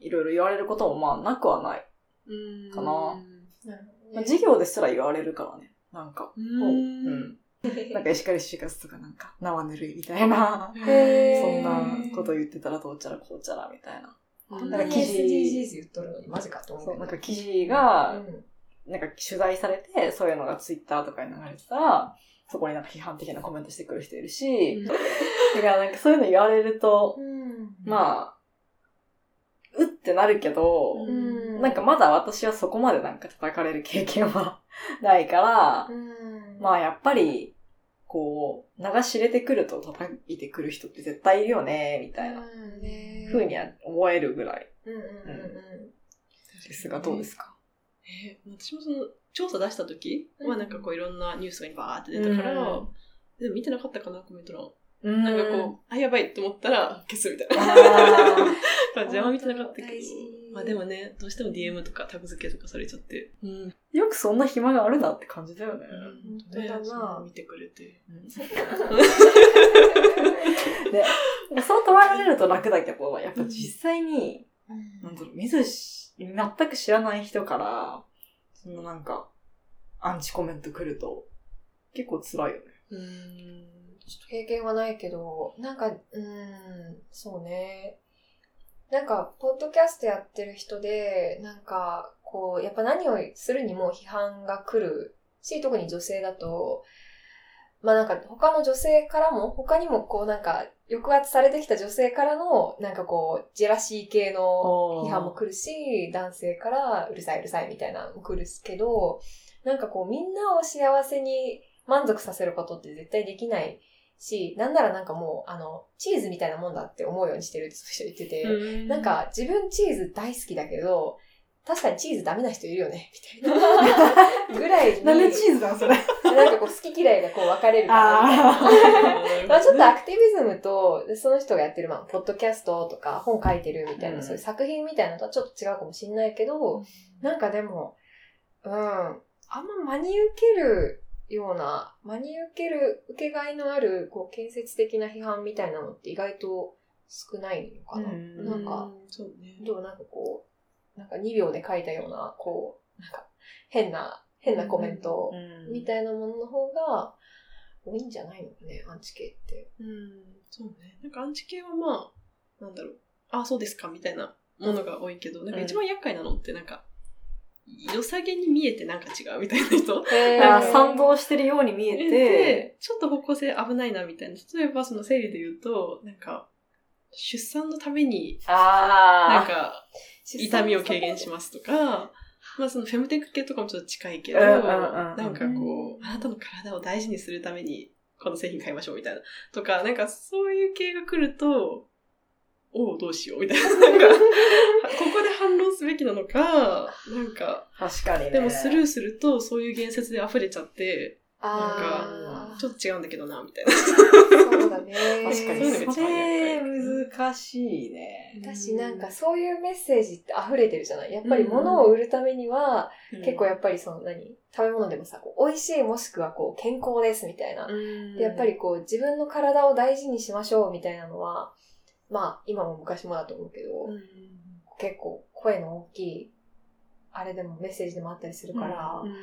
いろいろ言われることもまあなくはない。うんかなまあ、ね。授業ですら言われるからね。なんか、う。うんん。なんか石狩就活とかなんか、生ぬるいみたいな、そんなこと言ってたらどうちゃらこうちゃらみたいな。こん。な SDGs 言っとるのにマジかと思う。なんか記事が、うん。なんか取材されて、そういうのがツイッターとかに流れてたら、そこになんか批判的なコメントしてくる人いるし、だからなんかそういうの言われると、うん。まあ、うってなるけど、うん。なんかまだ私はそこまでなんか叩かれる経験は ないから、うん。まあやっぱり、こう、流し入れてくると叩いてくる人って絶対いるよね、みたいな。うん。ね風には思えるぐらい。うんうんうんですが、どうですか？えー私もその調査出した時うんはなんかこういろんなニュースがバーって出たから、うん。でも見てなかったかなコメント欄、うん。なんかこうあやばいと思ったら消すみたいな。あ 感じであんま見てなかったけどまあでもねどうしても DM とかタグ付けとかされちゃって。うん。ーよくそんな暇があるなって感じだよね。本当だな。見てくれて。で、そう捉えられると楽だけど、やっぱ実際に、なんだろう、見ずし、全く知らない人から、そのなんか、アンチコメント来ると、結構辛いよね。うん。ちょっと経験はないけど、なんか、うーん、そうね。なんか、ポッドキャストやってる人で、なんか、こう、やっぱ何をするにも批判が来るし、特に女性だと、まあなんか他の女性からも、他にもこうなんか抑圧されてきた女性からの、なんかこう、ジェラシー系の批判も来るし、男性からうるさいうるさいみたいなのも来るけど、なんかこうみんなを幸せに満足させることって絶対できないし、なんならなんかもう、あの、チーズみたいなもんだって思うようにしてるって人言ってて、なんか自分チーズ大好きだけど、確かにチーズダメな人いるよね、みたいな。ぐらいに、なんでチーズなのそれ？なんかこう好き嫌いがこう分かれるからみたいな。あまあちょっとアクティビズムと、でその人がやってる、まあ、ポッドキャストとか本書いてるみたいな、うんそういう作品みたいなのとはちょっと違うかもしれないけど、なんかでも、うん、あんま真に受けるような、真に受ける、受けがいのある、こう、建設的な批判みたいなのって意外と少ないのかな。うん。なんか、そうね。どうなんかこう、なんか2秒で書いたような、こう、なんか変な、変なコメントうん。みたいなものの方が多いんじゃないのかね、アンチ系って。うん。そうね。なんかアンチ系はまあなんだろう。あそうですかみたいなものが多いけど、なんか一番厄介なのってなんか良さげに見えてなんか違うみたいな人？へあ賛同してるように見えて、で、ちょっと方向性危ないなみたいな。例えばその生理で言うと、なんか、出産のために、なんあか、痛みを軽減しますとか、まあそのフェムテック系とかもちょっと近いけど、なんかこう、あなたの体を大事にするために、この製品買いましょうみたいな。とか、なんかそういう系が来ると、おう、どうしようみたいな。なんか、ここで反論すべきなのか、なんか、あ、確かにね。でもスルーするとそういう言説で溢れちゃって、あちょっと違うんだけどな、みたいな。あ、そうだね。確かに。がそれ、難しいね。私なんかそういうメッセージって溢れてるじゃないやっぱり物を売るためには、結構やっぱりその何？食べ物でもさ、こう美味しいもしくはこう健康ですみたいな。でやっぱりこう自分の体を大事にしましょうみたいなのは、まあ今も昔もだと思うけど、うん、結構声の大きい、あれでもメッセージでもあったりするから、うん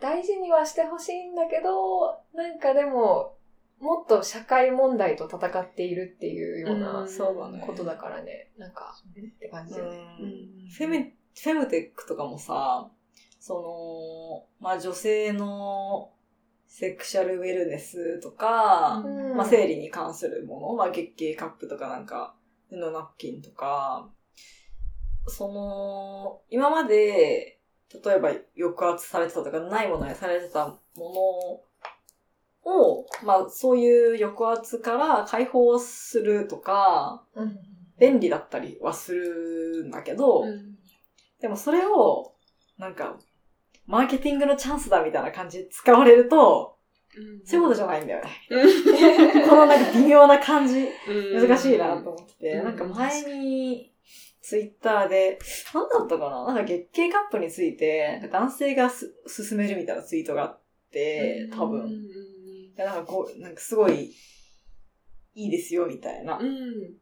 大事にはしてほしいんだけど、なんかでも、もっと社会問題と戦っているっていうよううなん。そうだねことだからね、なんか、って感じだよね。うん。フェム、フェムテックとかもさ、その、まあ女性のセクシャルウェルネスとか、うん。まあ生理に関するもの、まあ月経カップとかなんか、布ナプキンとか、その、今まで、例えば抑圧されてたとか、ないものにされてたものを、まあそういう抑圧から解放するとか、うん。便利だったりはするんだけど、うん。でもそれを、なんか、マーケティングのチャンスだみたいな感じで使われると、そういうことじゃないんだよね。このなんか微妙な感じ、難しいなと思ってて、うん。なんか前に、ツイッターで、なんだったかな？なんか月経カップについて、男性がす勧めるみたいなツイートがあって、多分。うん。いやなんかこう、なんかすごい、いいですよ、みたいな。うん。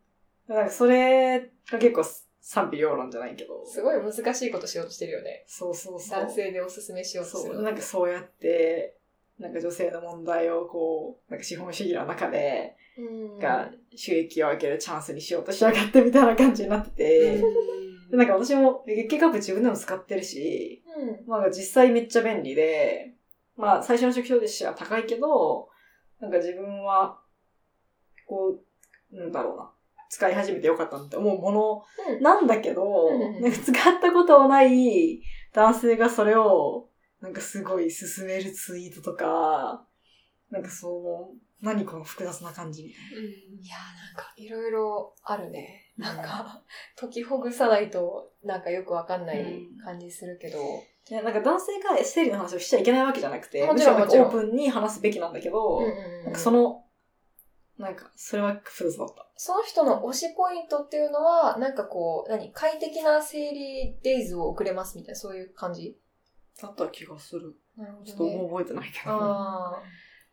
なんかそれが結構賛否両論じゃないけど。すごい難しいことしようとしてるよね。そうそうそう。男性でおすすめしようとする。そう、なんかそうやって、なんか女性の問題をこう、なんか資本主義の中で、うんが収益を上げるチャンスにしようとしやがってみたいな感じになってて、でなんか私も月経カップ自分でも使ってるし、うん。まあ実際めっちゃ便利で、まあ最初の初期表示は高いけど、なんか自分は、こう、なんだろうな、使い始めてよかったなって思うものうん。なんだけど、うんなんか使ったこともない男性がそれを、なんかすごい進めるツイートとか、なんかその、何この複雑な感じみたいいやーなんかいろいろあるね。なんか、解きほぐさないとなんかよくわかんない感じするけど。な。いや、なんか男性が生理の話をしちゃいけないわけじゃなくて、もちろんもちろん。オープンに話すべきなんだけど、その、なんか、それは複雑だった。その人の推しポイントっていうのは、なんかこう、何快適な生理デイズを送れますみたいな、そういう感じ？だった気がする。なるほちょっともう覚えてないけど。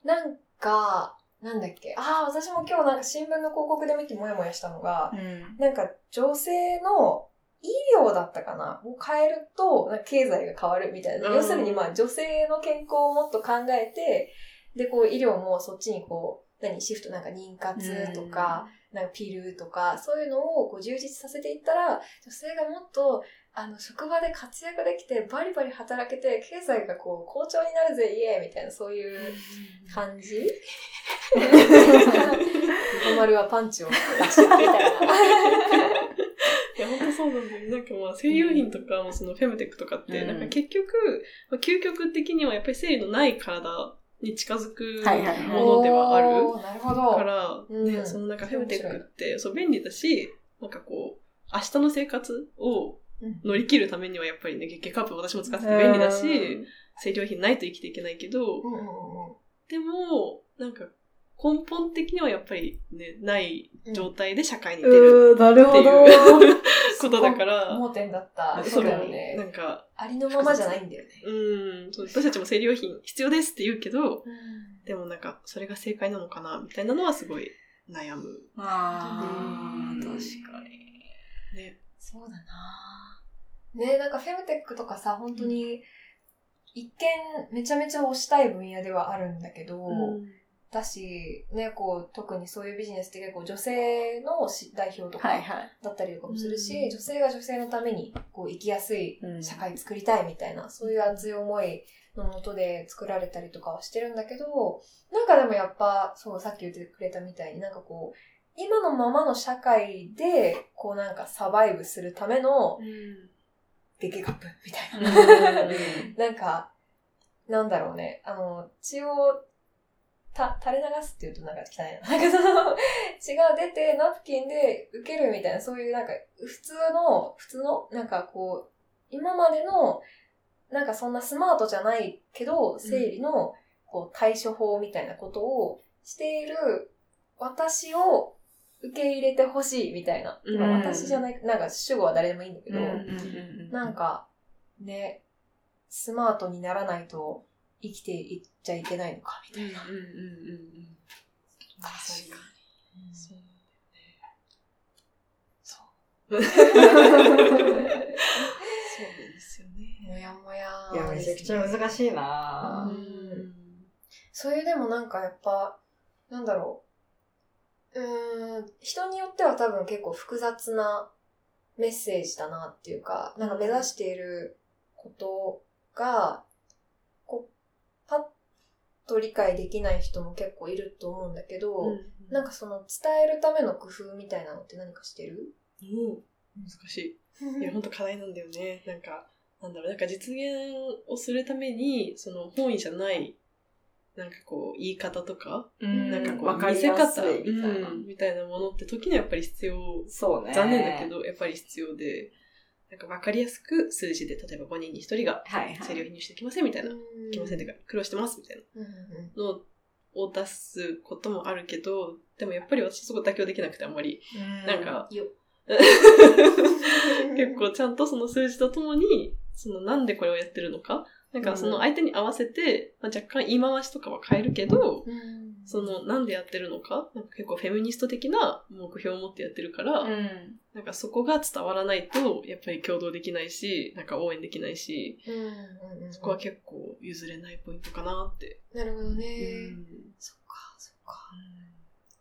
なんか、なんだっけ？ああ、私も今日なんか新聞の広告で見てモヤモヤしたのが、うん。なんか女性の医療だったかな？を変えると、経済が変わるみたいな。うん要するにまあ女性の健康をもっと考えて、で、こう医療もそっちにこう、何、シフトなんか妊活とか、なんかピルとか、そういうのをこう充実させていったら、女性がもっと、あの、職場で活躍できて、バリバリ働けて、経済がこう、好調になるぜ、イエーイみたいな、そういう感じ？小丸はパンチを出したみたいな。いや、本当そうなんだよね。なんかまあ、生理用品とかもそのフェムテックとかって、うんなんか結局、まあ、究極的にはやっぱり生理のない体に近づくものではある。なるほど。から、ね、うん。そのなんかフェムテックって、そう便利だし、なんかこう、明日の生活をうん。乗り切るためにはやっぱりね、月経カップ私も使ってて便利だし、生理用品ないと生きていけないけど、でも、なんか根本的にはやっぱりね、ない状態で社会に出るうん、なるほど。ことだから、盲点だった。そそううだよなね。んか、ありのままじゃないんだよね。うん、私たちも生理用品必要ですって言うけど、でもなんか、それが正解なのかな、みたいなのはすごい悩む。ああ、うん確かに。ね。そうだなねなんかフェムテックとかさ、本当に、一見めちゃめちゃ推したい分野ではあるんだけど、だし、ね、こう、特にそういうビジネスって結構女性のし代表とかはいはい。だったりとかもするし、うん女性が女性のためにこう生きやすい社会作りたいみたいな、そういう熱い思いのもとで作られたりとかはしてるんだけど、なんかでもやっぱ、そう、さっき言ってくれたみたいになんかこう、今のままの社会で、こうなんかサバイブするための月経カップみたいな。なんか、なんだろうね。あの、血を、た、垂れ流すって言うとなんか汚いな。なんかその、血が出てナプキンで受けるみたいな、そういうなんか、普通の、普通の、なんかこう、今までの、なんかそんなスマートじゃないけど、生理の、こう、対処法みたいなことをしている私を受け入れてほしいみたいな。うんまあ私じゃない、なんか主語は誰でもいいんだけど、うんなんか、ね、スマートにならないと生きていっちゃいけないのか、みたいな。うんうんうんうんうん。確かに。そうそう。ですよね。もやもやいや、めちゃくちゃ難しいなうんそういうでもなんかやっぱ、なんだろう。うーん、人によっては多分結構複雑なメッセージだなっていうか、なんか目指していることが、と理解できない人も結構いると思うんだけど、なんか、かその伝えるための工夫みたいなのって何かしてる？難しい。いや、本当課題なんだよね。なんか、なんだろう、なんか実現をするために、その本意じゃない、なんかこう、言い方とか、うんなんかこう、見せ方、りやすいみたいな。うんみたいなものって時にはやっぱり必要、そうね。残念だけ。ど、やっぱり必要で、なんかわかりやすく数字で、例えば5人に1人が。生理を入してきませんみたいな、うん。きませんというか、苦労してますみたいな。のを出すこともあるけど、でもやっぱり私そこ妥協できなくてあんまり、なんか、よ。結構ちゃんとその数字とともに、そのなんでこれをやってるのか、なんかその相手に合わせて、まあ、若干言い回しとかは変えるけど、うんその、なんでやってるのか、なんか結構フェミニスト的な目標を持ってやってるから、うん。なんかそこが伝わらないと、やっぱり共同できないし、なんか応援できないし、うんうんうんそこは結構譲れないポイントかなって。なるほどね。うんそっか、そっか。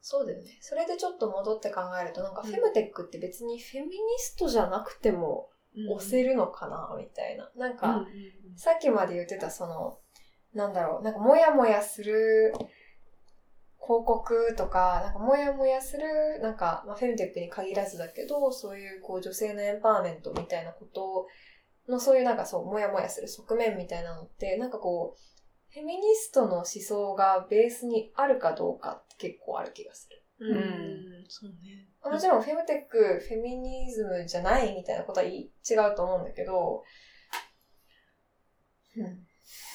そうだよね。それでちょっと戻って考えると、なんかフェムテックって別にフェミニストじゃなくても押せるのかな、みたいな。なんか、さっきまで言ってたその、なんだろう、なんかモヤモヤする広告とか、なんかモヤモヤする、なんか、まあ、フェムテックに限らずだけど、そういうこう女性のエンパワーメントみたいなことの、そういうなんかそう、モヤモヤする側面みたいなのって、なんかこう、フェミニストの思想がベースにあるかどうかって結構ある気がする。うんうんそうね。もちろんフェムテック、フェミニズムじゃないみたいなことは違うと思うんだけど、うん。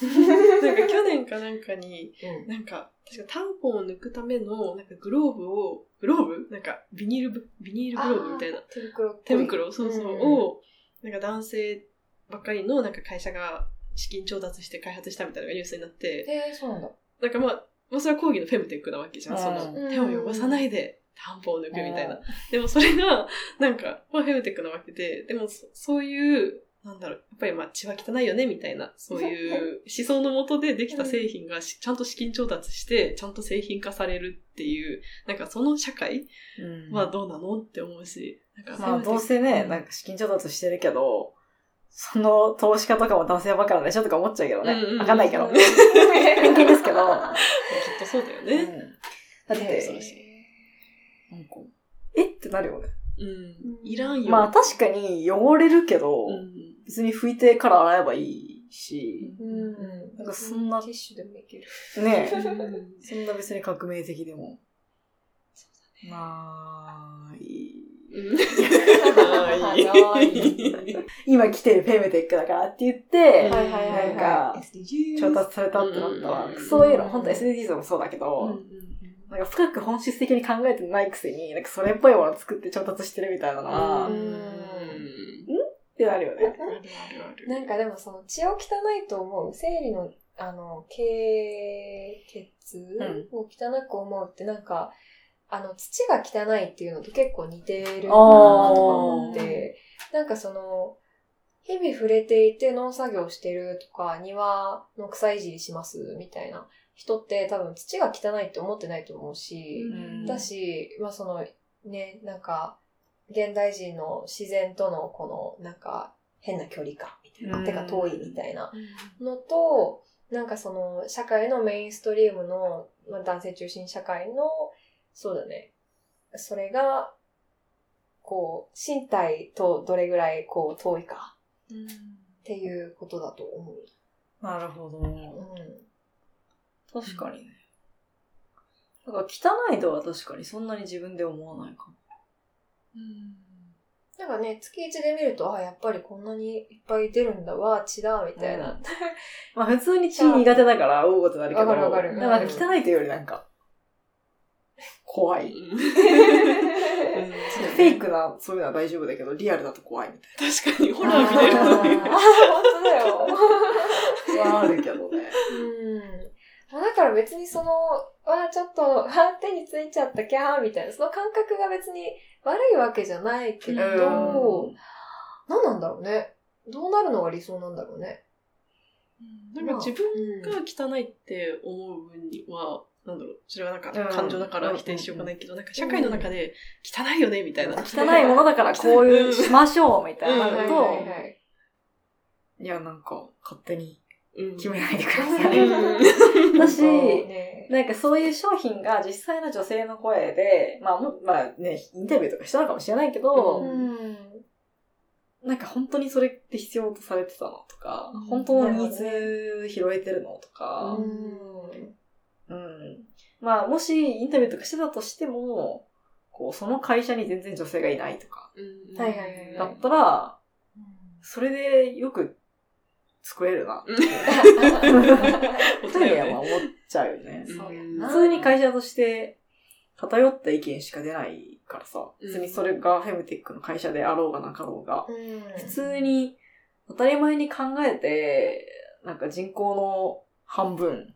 なんか去年かなんかに、うん。なんか、確かタンポンを抜くための、なんかグローブを、グローブ？なんかビニールブ、ビニールグローブみたいな。手袋手袋、そうそう、んを、なんか男性ばっかりのなんか会社が資金調達して開発したみたいなのがニュースになって、えー、そうなんだ。なんかまあ、まあそれは講義のフェムテックなわけじゃん。そうんの、手を汚さないで、タンポンを抜くみたいな。でもそれが、なんか、まあフェムテックなわけで、でもそそういう、なんだろう、やっぱりまあ血は汚いよねみたいな、そういう 思想のもとでできた製品がしちゃんと資金調達して、ちゃんと製品化されるっていう、なんかその社会うんはどうなのって思うし、なんかまあどうせね、なんか資金調達してるけど、その投資家とかも男性ばっかなんでしょとか思っちゃうけどね。うんうんうんわかんないけど。うん偏見ですけど。きっとそうだよね。うんだっねて、なんか、え？ってなるよね。うん。いらんよ。まあ確かに汚れるけど、うん。別に拭いてから洗えばいいし、うん。なんかそんなティッシュでもいける。ねうんそんな別に革命的でも。ない。はい 今来てるフェムテックだからって言って、はいはいはいはい。なんか調達されたってなったらうん、そういうの、本当 SDGs もそうだけど、うんうんなんか深く本質的に考えてないくせに、なんかそれっぽいものを作って調達してるみたいなのは、うっんてなるよね。あるあるある。なんかでもその血を汚いと思う、生理の、あの、経血を汚く思うってなんか、あの、土が汚いっていうのと結構似てるなとか思って、なんかその、日々触れていて農作業してるとか、庭の草いじりしますみたいな人って多分土が汚いって思ってないと思うし、うんだし、まあその、ね、なんか、現代人の自然とのこの、なんか、変な距離感みたいな、うん手が遠いみたいなのと、なんかその、社会のメインストリームの、まあ、男性中心社会の、そうだね、それが、こう、身体とどれぐらいこう遠いかうんっていうことだと思う。なるほど。うん。確かにね。だから汚いとは確かにそんなに自分で思わないかも。なんかね、月1で見ると、あ、やっぱりこんなにいっぱい出るんだわ、血だ、みたいな。まあ普通に血苦手だから、うおうってなるけど。わかるわかるでもなんか汚いというよりなんか、怖い。うん フェイクな、そういうのは大丈夫だけど、リアルだと怖いみた確かに、ホラー見れるのに。本当だよ。いな。はあるけどね。うん。まあだから別にその、わあちょっと、あ手についちゃった、キャーみたいな、その感覚が別に悪いわけじゃないけど、うん。何なんだろうね。どうなるのが理想なんだろうね。なんか自分が汚いって思う分には、なんだろう、それはなんかうん。感情だから否定しようがないけど、なんか社会の中で汚いよねみたいな。汚いものだからこういうしましょうみたいなのうん。と、はいや、なんか、勝手にうん。決めないでください。うん。だし、ねなんかそういう商品が実際の女性の声で、まあも、まあね、インタビューとかしたのかもしれないけど、うん。なんか本当にそれって必要とされてたのとか、うん。本当のニーズ拾えてるのとか、うん。うん。まあもしインタビューとかしてたとしても、こう、その会社に全然女性がいないとか、うん。はいはいはいだったら、それでよく作れるな。って、本当だよね二人は思っちゃうよね。そうやうんな。普通に会社として偏った意見しか出ないからさ、うん。別にそれがフェムテックの会社であろうがなかろうが、うん。普通に当たり前に考えて、なんか人口の半分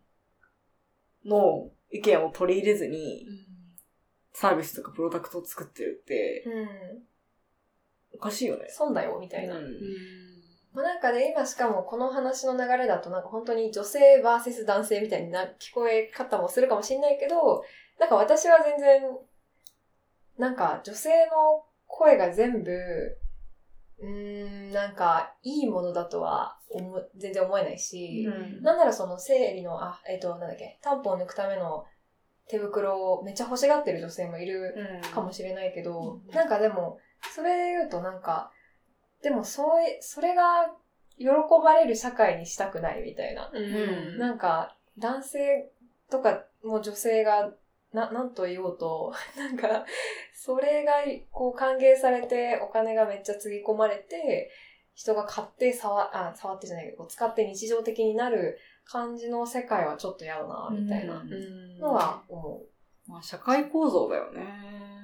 の意見を取り入れずに、サービスとかプロダクトを作ってるって、うん。おかしいよね。損だよ、みたいな。うんまあ、なんかね、今しかもこの話の流れだとなんか本当に女性 VS 男性みたいな聞こえ方もするかもしれないけど、なんか私は全然、なんか女性の声が全部、うーん、なんかいいものだとは思う全然思えないし、うん。なんならその生理の、あ、えっ、と、なんだっけ、タンポンを抜くための手袋をめっちゃ欲しがってる女性もいるかもしれないけど、うん。なんかでも、それで言うとなんか、でもそうい、それが喜ばれる社会にしたくないみたいな。うんなんか、男性とかも女性が、な、なんと言おうと、なんか、それが、こう、歓迎されて、お金がめっちゃつぎ込まれて、人が買って触、あ、触ってじゃないけど、使って日常的になる感じの世界はちょっと嫌だな、みたいなうんのは思まあ、社会構造だよね。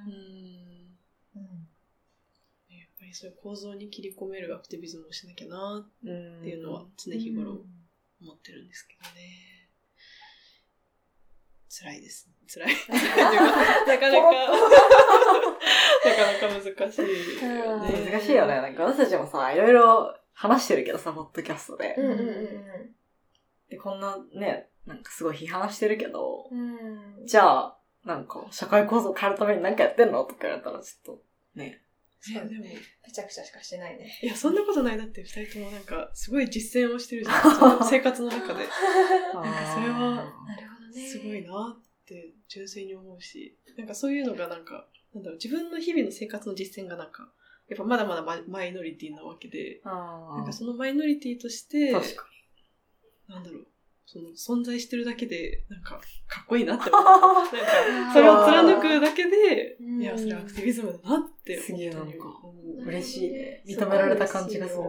う。うんりそういう構造に切り込めるアクティビズムをしなきゃなうんっていうのは常日頃思ってるんですけどね。辛いです。辛い。なかなか、なかなか難しいよね。難しいよね。なんか私たちもさ、いろいろ話してるけどさ、ポッドキャストで。うんうんうんで、こんなね、なんかすごい批判してるけど、うん。うん。じゃあ、なんか、社会構造変えるために何かやってんの？とか言われたら、ちょっと、ね。そうえでも、めちゃくちゃしかしてないね。いや、そんなことない。だって二人ともなんか、すごい実践をしてるじゃん。生活の中で。なんかそれは。すごいなって純粋に思うし、なんかそういうのがなんか、なんだろう、自分の日々の生活の実践がなんか、やっぱまだまだママイノリティなわけで、あなんかそのマイノリティとして、なんだろう、その存在してるだけで、なんか、かっこいいなって思う。なんか、あーそれを貫くだけで、うんいや、それアクティビズムだなってすげえ本当になんか思う。嬉しいね認められた感じがする。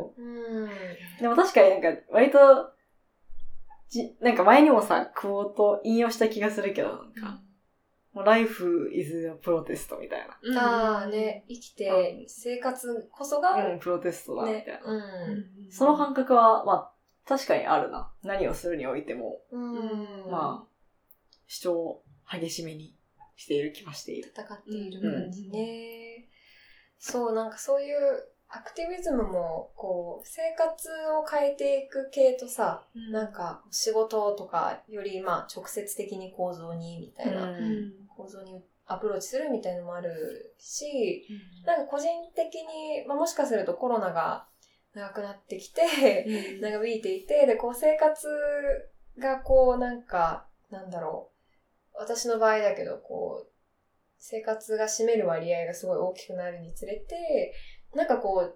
でも確かになんか、割と、じ、なんか前にもさ、クオート引用した気がするけど、なんか、もう life is a protest みたいうんああね、生きて生活こそが、な。うん、プロテストだ、みたいねな。、うん。その感覚は、まあ、確かにあるな。何をするにおいても、うん。まあ、主張を激しめにしている気はしている。戦っている感じね。そう、なんかそういうアクティビズムも、こう、生活を変えていく系とさ、うんなんか仕事とかより、まあ直接的に構造にみたいな、うん構造にアプローチするみたいなのもあるし、なんか個人的に、まあもしかするとコロナが長くなってきて、長引いていて、で、こう生活がこうなんか、なんだろう。私の場合だけど、こう、生活が占める割合がすごい大きくなるにつれて、なんかこ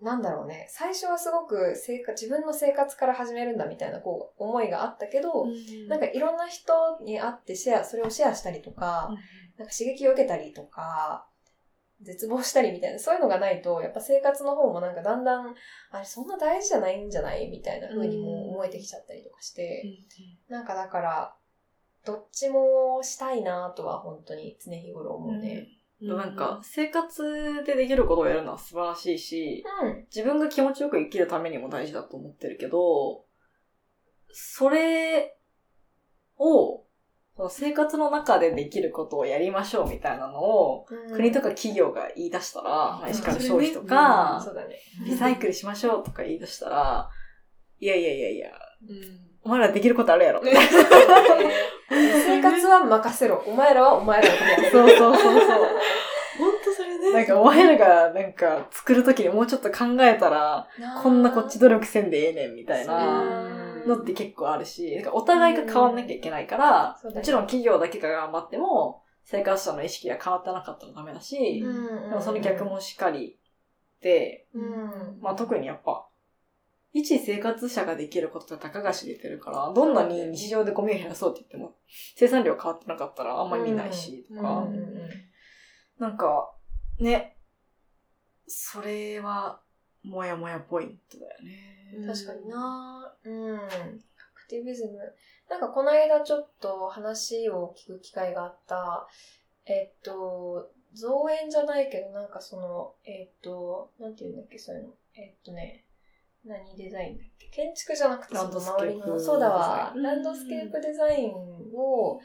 う、なんだろうね。最初はすごく生活、自分の生活から始めるんだみたいなこう思いがあったけど、なんかいろんな人に会ってシェア、それをシェアしたりとか、なんか刺激を受けたりとか、絶望したりみたいな、そういうのがないと、やっぱ生活の方もなんかだんだん、あれそんな大事じゃないんじゃないみたいな風にも思えてきちゃったりとかして、なんかだから、どっちもしたいなとは本当に常日頃思うね。なんか、生活でできることをやるのは素晴らしいし、うん。自分が気持ちよく生きるためにも大事だと思ってるけど、それを、生活の中でできることをやりましょうみたいなのを、国とか企業が言い出したら、まあ、エシカル消費とうんか。リサイクルしましょうとか言い出したら、いやいやいやいや、うんお前らできることあるやろ。生活は任せろ。お前らはお前らのことやれそうそうそうそう。本当それね。なんか、お前らが、なんか、作るときにもうちょっと考えたら、こんなこっち努力せんでええねん、みたいなうんのって結構あるし、なんかお互いが変わんなきゃいけないから、もちろん企業だけが頑張っても、生活者の意識が変わってなかったらダメだし、うんでもその逆もしっかりで、うん。まあ特にやっぱ、一生活者ができることって高が知れてるから、どんなに日常でゴミを減らそうって言っても、生産量変わってなかったらあんまり見ないし、とか、なんか、ね、それは、もやもやポイントだよね。確かになうん。アクティビズム。なんかこの間ちょっと話を聞く機会があった、えっと、造園じゃないけど、なんかその、えっと、なんて言うんだっけ、そういうの。えっとね、何デザインだっけ建築じゃなくて、その周りの、そうだわ、ランドスケープデザインを、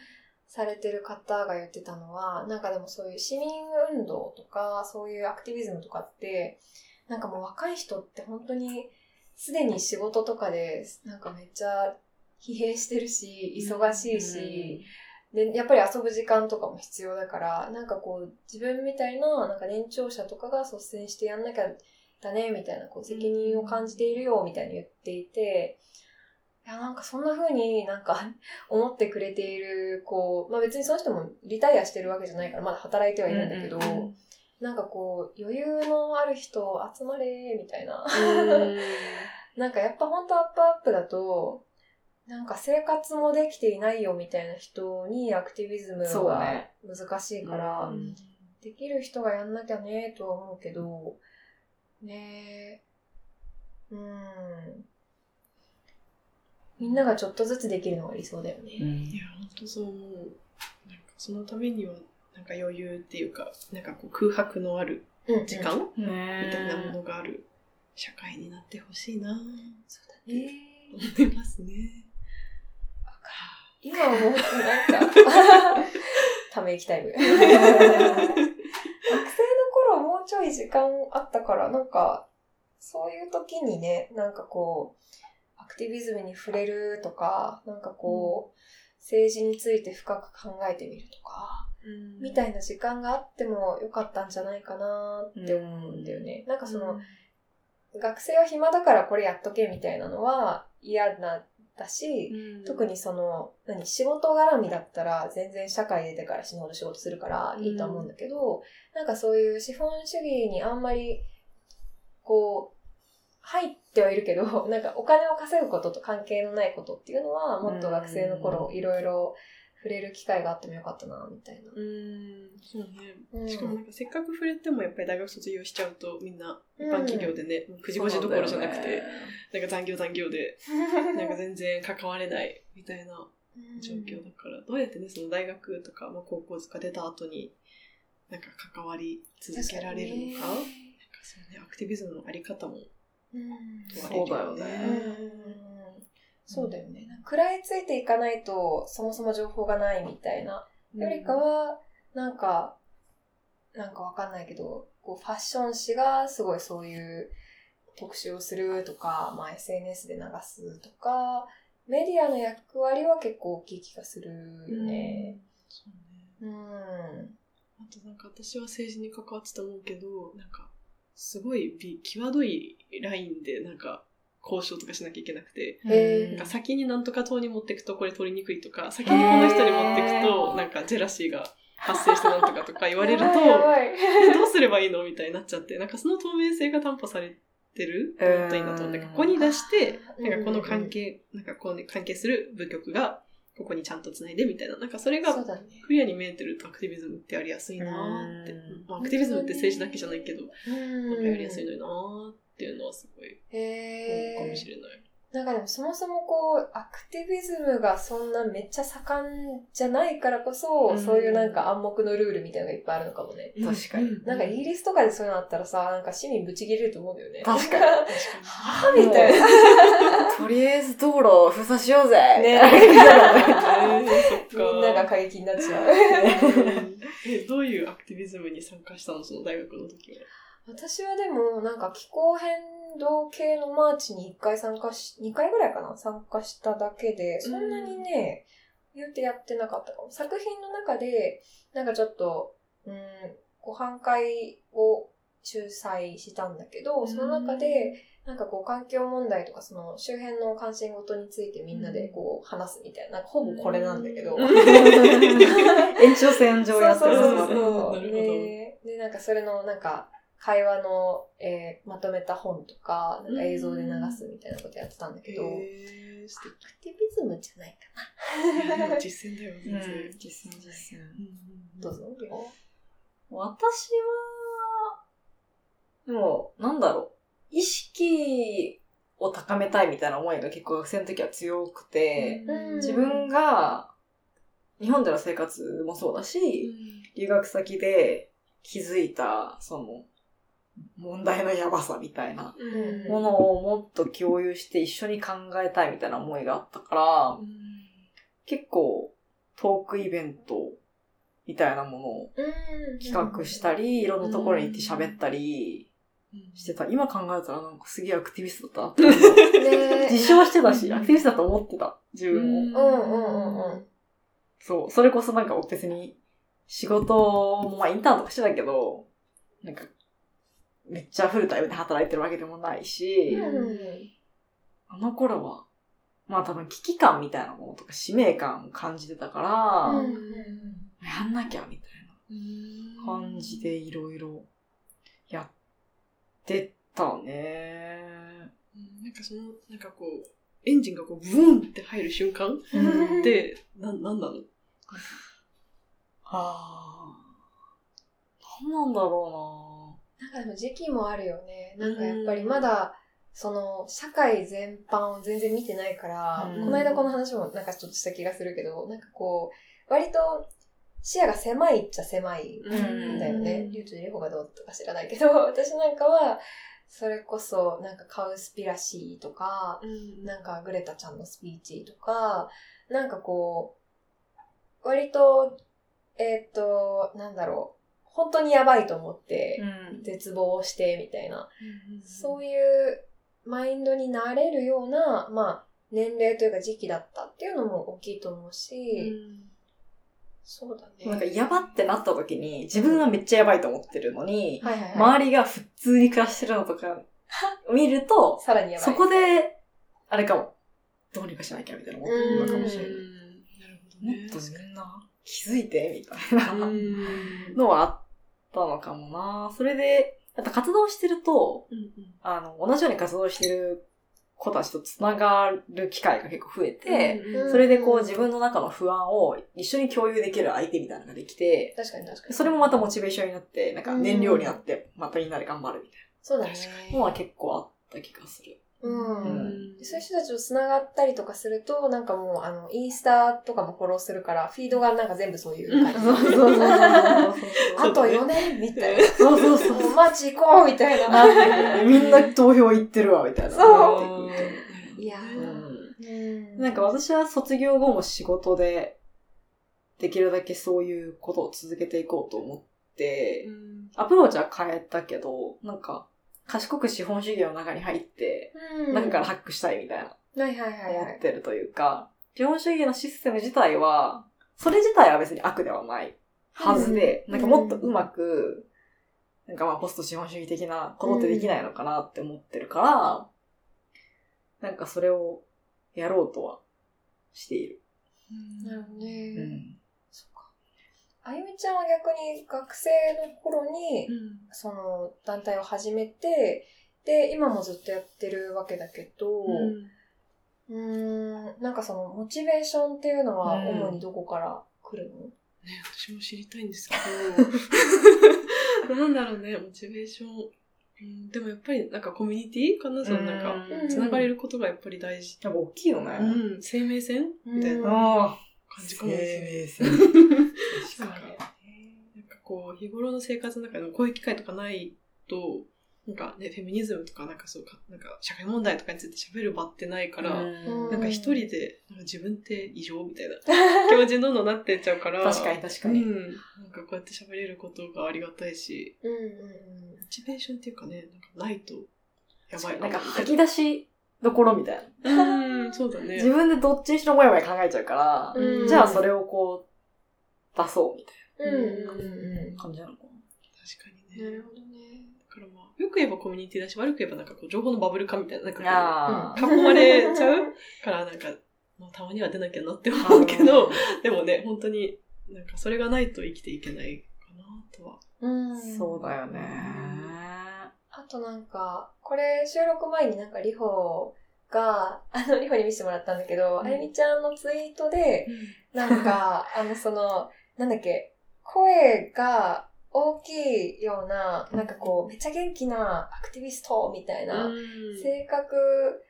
されてる方が言ってたのは、なんかでもそういう市民運動とか、そういうアクティビズムとかって、なんかもう若い人って本当にすでに仕事とかでなんかめっちゃ疲弊してるし、忙しいし、で、やっぱり遊ぶ時間とかも必要だから、なんかこう、自分みたいな、なんか年長者とかが率先してやんなきゃだね、みたいな、こう、責任を感じているよ、みたいに言っていて、いや、なんかそんな風になんか思ってくれている、こう、まあ別にその人もリタイアしてるわけじゃないから、まだ働いてはいるんだけど、うんうんうん、なんかこう、余裕のある人集まれ、みたいな。なんかやっぱ本当アップアップだと、なんか生活もできていないよみたいな人にアクティビズムが難しいから、ねうん、できる人がやんなきゃねとは思うけど、ねえ、うん。みんながちょっとずつできるのが理想だよね。うん、いや、本当そう思う。なんかそのためには、なんか余裕っていうか、なんかこう空白のある時間、うんうん、みたいなものがある社会になってほしいなそうだね。思いますね。今思うとなんか ため息タイム。学生の頃もうちょい時間あったから、なんか、そういう時にね、なんかこう、アクティビズムに触れるとか、なんかこう、うん、政治について深く考えてみるとか、うん、みたいな時間があってもよかったんじゃないかなって思うんだよね。うん、なんかその、学生は暇だからこれやっとけみたいなのは嫌なだし、うん、特にその、何、仕事絡みだったら全然社会出てから死ぬほど仕事するからいいと思うんだけど、うん、なんかそういう資本主義にあんまり、こう、入ってはいるけど、なんかお金を稼ぐことと関係のないことっていうのは、もっと学生の頃いろいろ触れる機会があってもよかったな、みたいな。うん、そうね。しかもなんかせっかく触れてもやっぱり大学卒業しちゃうとみんな一般企業でね、うん、9時5時どころじゃなくて、ね、なんか残業残業で、なんか全然関われないみたいな状況だから、どうやってね、その大学とか、まあ、高校とか出た後に、なんか関わり続けられるのか、なんかそうね、アクティビズムのあり方も問われるよね。そうだよね。そうだよね。食らいついていかないと、そもそも情報がないみたいな。よりかは、なんか、なんかわかんないけど、こうファッション誌がすごいそういう特集をするとか、まあ SNS で流すとか、メディアの役割は結構大きい気がするよね。うん、ね。うん。あとなんか私は政治に関わってた思うけど、なんか、すごい際どいラインでなんか交渉とかしなきゃいけなくて、なんか先になんとか党に持っていくとこれ取りにくいとか、先にこの人に持っていくと、なんかジェラシーが発生してなんとかとか言われると、どうすればいいのみたいになっちゃって、なんかその透明性が担保されてると思ったらいいなと思って、ここに出して、なんかこの関係、なんかこうね、関係する部局が、ここにちゃんと繋いでみたいな。なんかそれがクリアに見えてるとアクティビズムってやりやすいなって。まあ、アクティビズムって政治だけじゃないけど、なんかやりやすいのになって。っていうのはすごい、へかもしれない。なんかでもそもそもこう、アクティビズムがそんなめっちゃ盛んじゃないからこそ、うん、そういうなんか暗黙のルールみたいなのがいっぱいあるのかもね。確かに。なんかイギリスとかでそういうのあったらさ、なんか市民ぶち切れると思うんだよね。確かに。はぁみたいな。とりあえず道路を封鎖しようぜね。みんなが過激になっちゃう。え、どういうアクティビズムに参加したの？その大学の時は。私はでも、なんか気候変動系のマーチに1回参加し、2回ぐらいかな参加しただけで、そんなにね、言うてやってなかったかも。作品の中で、なんかちょっと、うん、ご飯会を主催したんだけど、その中で、なんかこう環境問題とかその周辺の関心事についてみんなでこう話すみたいな、なんかほぼこれなんだけど。延長線上やってるそうそうそう。で、で、なんかそれのなんか、会話の、えー、まとめた本とか、なんか映像で流すみたいなことやってたんだけど、アクティビズムじゃないかな。実践だよ、全然。実践、実践。どうぞ。私は、もう、なんだろう。意識を高めたいみたいな思いが結構学生の時は強くて、自分が日本での生活もそうだし、留学先で気づいた、その、問題のやばさみたいなものをもっと共有して一緒に考えたいみたいな思いがあったから、結構トークイベントみたいなものを企画したり、いろんなところに行って喋ったりしてた。今考えたらなんかすげえアクティビストだったなって自称してたし、アクティビストだと思ってた。自分を。うんうんうんうん。そう。それこそなんか別に仕事も、まあインターンとかしてたけど、なんか、めっちゃフルタイムで働いてるわけでもないし、あの頃は、まあ多分危機感みたいなものとか使命感を感じてたから、うんやんなきゃみたいな感じでいろいろやってたね。うんなんかその、なんかこう、エンジンがこう、ブーンって入る瞬間うんって、な、なんなの？はあ。なんなんだろなんかでも時期もあるよね。なんかやっぱりまだ、その、社会全般を全然見てないから、うん。この間この話もなんかちょっとした気がするけど、なんかこう、割と視野が狭いっちゃ狭いん。だよね。リュウチュリホがどうとか知らないけど、私なんかは、それこそ、なんかカウスピラシーとか、うん。なんかグレタちゃんのスピーチとか、なんかこう、割と、えーっと、なんだろう、本当にやばいと思って、う。ん。絶望してみたいな、うんそういうマインドになれるような、まあ、年齢というか時期だったっていうのも大きいと思うし、そうだね。なんかやばってなった時に、自分はめっちゃやばいと思ってるのに、はいはいはい。周りが普通に暮らしてるのとか見ると、さらにやばい。そこで、あれかも、どうにかしなきゃみたいな思ってるのかもしれない。なるほどね。もっとみんな気づいて、みたいなうんのはあったのかもな。それで、やっぱ活動してると、うんあの、同じように活動してる子たちと繋がる機会が結構増えて、うんそれでこう自分の中の不安を一緒に共有できる相手みたいなのができて、確かに確かに。それもまたモチベーションになって、なんか燃料になって、またみんなで頑張るみたいそうだね。なのは結構あった気がする。うん。そういう人たちと繋がったりとかすると、なんかもう、あの、インスタとかもフォローするから、フィードがなんか全部そういう感じ。そうそうそうそう。あと4年みたいな。そうそうそう。もうマジ行こうみたいな。みんな投票行ってるわ、みたいな。そういやーなんか私は卒業後も仕事で、できるだけそういうことを続けていこうと思って、アプローチは変えたけど、なんか、賢く資本主義の中に入って、うん中からハックしたいみたいな、はいはいはい思はい。ってるというか、資本主義のシステム自体は、それ自体は別に悪ではないはずで、うんなんかもっとうまく、なんかまあポスト資本主義的なことってできないのかなって思ってるから、なんかそれをやろうとはしている。なるほどね。うん。あゆみちゃんは逆に学生の頃に、その団体を始めて、で、今もずっとやってるわけだけど、うーん、なんかそのモチベーションっていうのはうん主にどこから来るの、ね、私も知りたいんですけど、なんだろうね、モチベーション。うん、でもやっぱりなんかコミュニティかな？そのなんか、うんつながれることがやっぱり大事。やっぱ大きいよね。うん、生命線みたいなあ感じかもしれない。生命線。なんかそうだよねなんかこう、日頃の生活の中でもこういう機会とかないと、なんかね、フェミニズムとかなんかそうか、なんか社会問題とかについて喋る場ってないから、うんなんか一人で、なんか自分って異常みたいな 気持ちにどんどんなってっちゃうから。確かに確かに。うん。なんかこうやって喋れることがありがたいし、うんうんモチベーションっていうかね、なんかないとやばいなんか吐き出しどころみたいな。な。うん、そうだね。自分でどっちにしろもやもや考えちゃうから、うんじゃあそれをこう、出そうみたいうん。うんうんうんな感じなのかな。確かにね。なるほどね。だからまあ、よく言えばコミュニティだし、悪く言えばなんかこう、情報のバブル化みたいな、なんかあこう、囲まれちゃうから、なんか、もうたまには出なきゃなって思うけど、でもね、本当に、なんかそれがないと生きていけないかなとは。うんそうだよね。あとなんか、これ収録前になんかリホが、あの、リホに見せてもらったんだけど、うんあゆみちゃんのツイートで、なんか、あの、その、なんだっけ、声が大きいような、なんかこう、めっちゃ元気なアクティビストみたいな、性格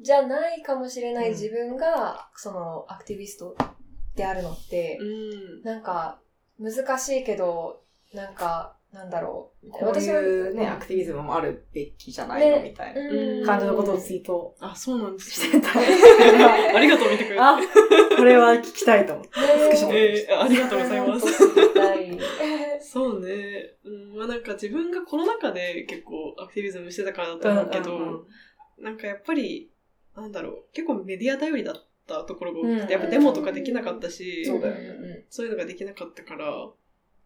じゃないかもしれない自分が、その、アクティビストであるのって、うん。なんか、難しいけど、なんか、なんだろう。こういうね、アクティビズムもあるべきじゃないの、みたいな感じのことをツイートあ、そうなんですしてた。ありがとう見てくれて。あ、これは聞きたいと思って。スクショ持ってえーありがとうございます。す。そうね。うん、まあなんか自分がコロナ禍で結構アクティビズムしてたからだと思うけど、なんかやっぱり、なんだろう、結構メディア頼りだったところが多くて、うんやっぱデモとかできなかったし、そうだよね。そういうのができなかったから、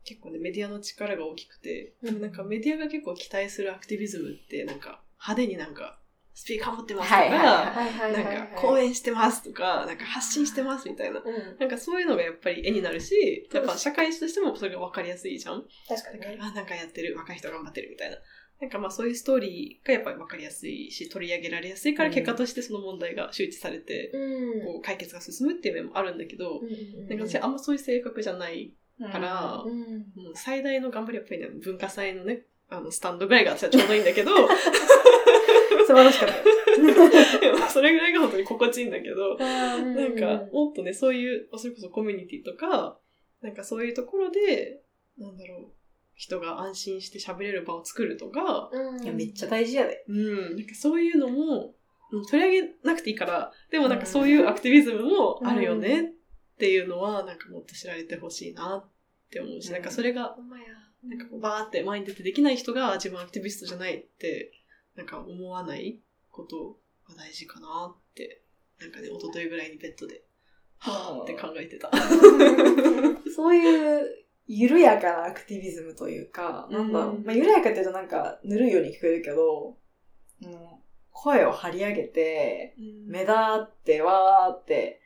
結構ね、メディアの力が大きくて、でもなんかメディアが結構期待するアクティビズムって、なんか派手になんか、スピーカー持ってますとか。なんか講演してますとか、なんか発信してますみたいな。うん。なんかそういうのがやっぱり絵になるし、やっぱ社会としてもそれが分かりやすいじゃん。確かにね。あ、なんかやってる、若い人頑張ってるみたいな。なんかまあそういうストーリーがやっぱり分かりやすいし、取り上げられやすいからうん結果としてその問題が周知されて、うん。こう解決が進むっていう面もあるんだけど、なんか私あんまそういう性格じゃないから、うん。もう最大の頑張りはやっぱりね、文化祭のね、あの、スタンドぐらいが私はちょうどいいんだけど、素晴らしかった。それぐらいが本当に心地いいんだけど、ななんか、もっとね、そういう、それこそコミュニティとか、なんかそういうところで、なんだろう、人が安心して喋れる場を作るとか、うん、いや、めっちゃ大事やで。うん、なんかそういうのも、うん取り上げなくていいから、でもなんかそういうアクティビズムもあるよねっていうのは、なんかもっと知られてほしいなって思うし、うんなんかそれが。なんかこうバーって前に出てできない人が自分アクティビストじゃないって、なんか思わないことが大事かなって、なんかね、一昨日ぐらいにベッドで、はぁって考えてた。そういう、緩やかなアクティビズムというか、なんだろう。うんまあ、緩やかって言うとなんか、ぬるいように聞こえるけど、うん声を張り上げて、目立ってわーって、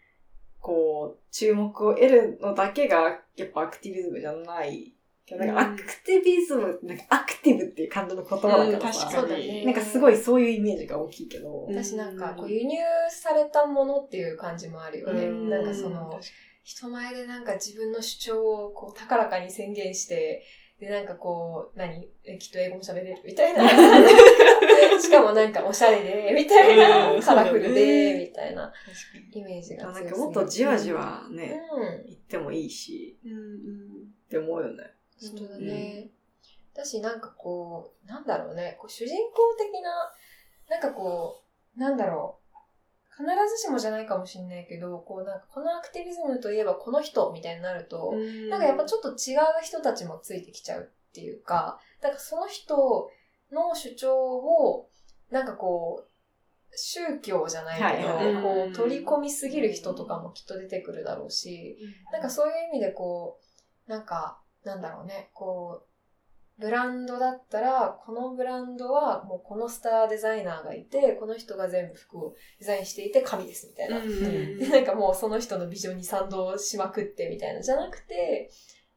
こう、注目を得るのだけが、やっぱアクティビズムじゃない。なんかアクティビズム、なんかアクティブっていう感じの言葉だからうんさ、確かに。なんかすごいそういうイメージが大きいけど、うん私なんか、こう輸入されたものっていう感じもあるよね。うんなんかその、人前でなんか自分の主張をこう高らかに宣言して、で、なんかこう、何？えきっと英語も喋れる？みたいな。しかもなんかおしゃれで、みたいな。うんカラフルで、ねみたいな。イメージがなん強すぎるかもっとじわじわうね、ん。言ってもいいし、うんうんって思うよね。本当だね。私なんかこう、なんだろうね、こう主人公的な、なんかこう、なんだろう。必ずしもじゃないかもしれないけど、こうなんかこのアクティビズムといえばこの人みたいになると、なんかやっぱちょっと違う人たちもついてきちゃうっていうか、だからその人の主張を、なんかこう、宗教じゃないけど、はい。はいこう取り込みすぎる人とかもきっと出てくるだろうし、なんかそういう意味でこう、なんか、なんだろうね、こう、ブランドだったら、このブランドはもうこのスターデザイナーがいて、この人が全部服をデザインしていて神ですみたいな。で、なんかもうその人のビジョンに賛同しまくってみたいな。じゃなくて、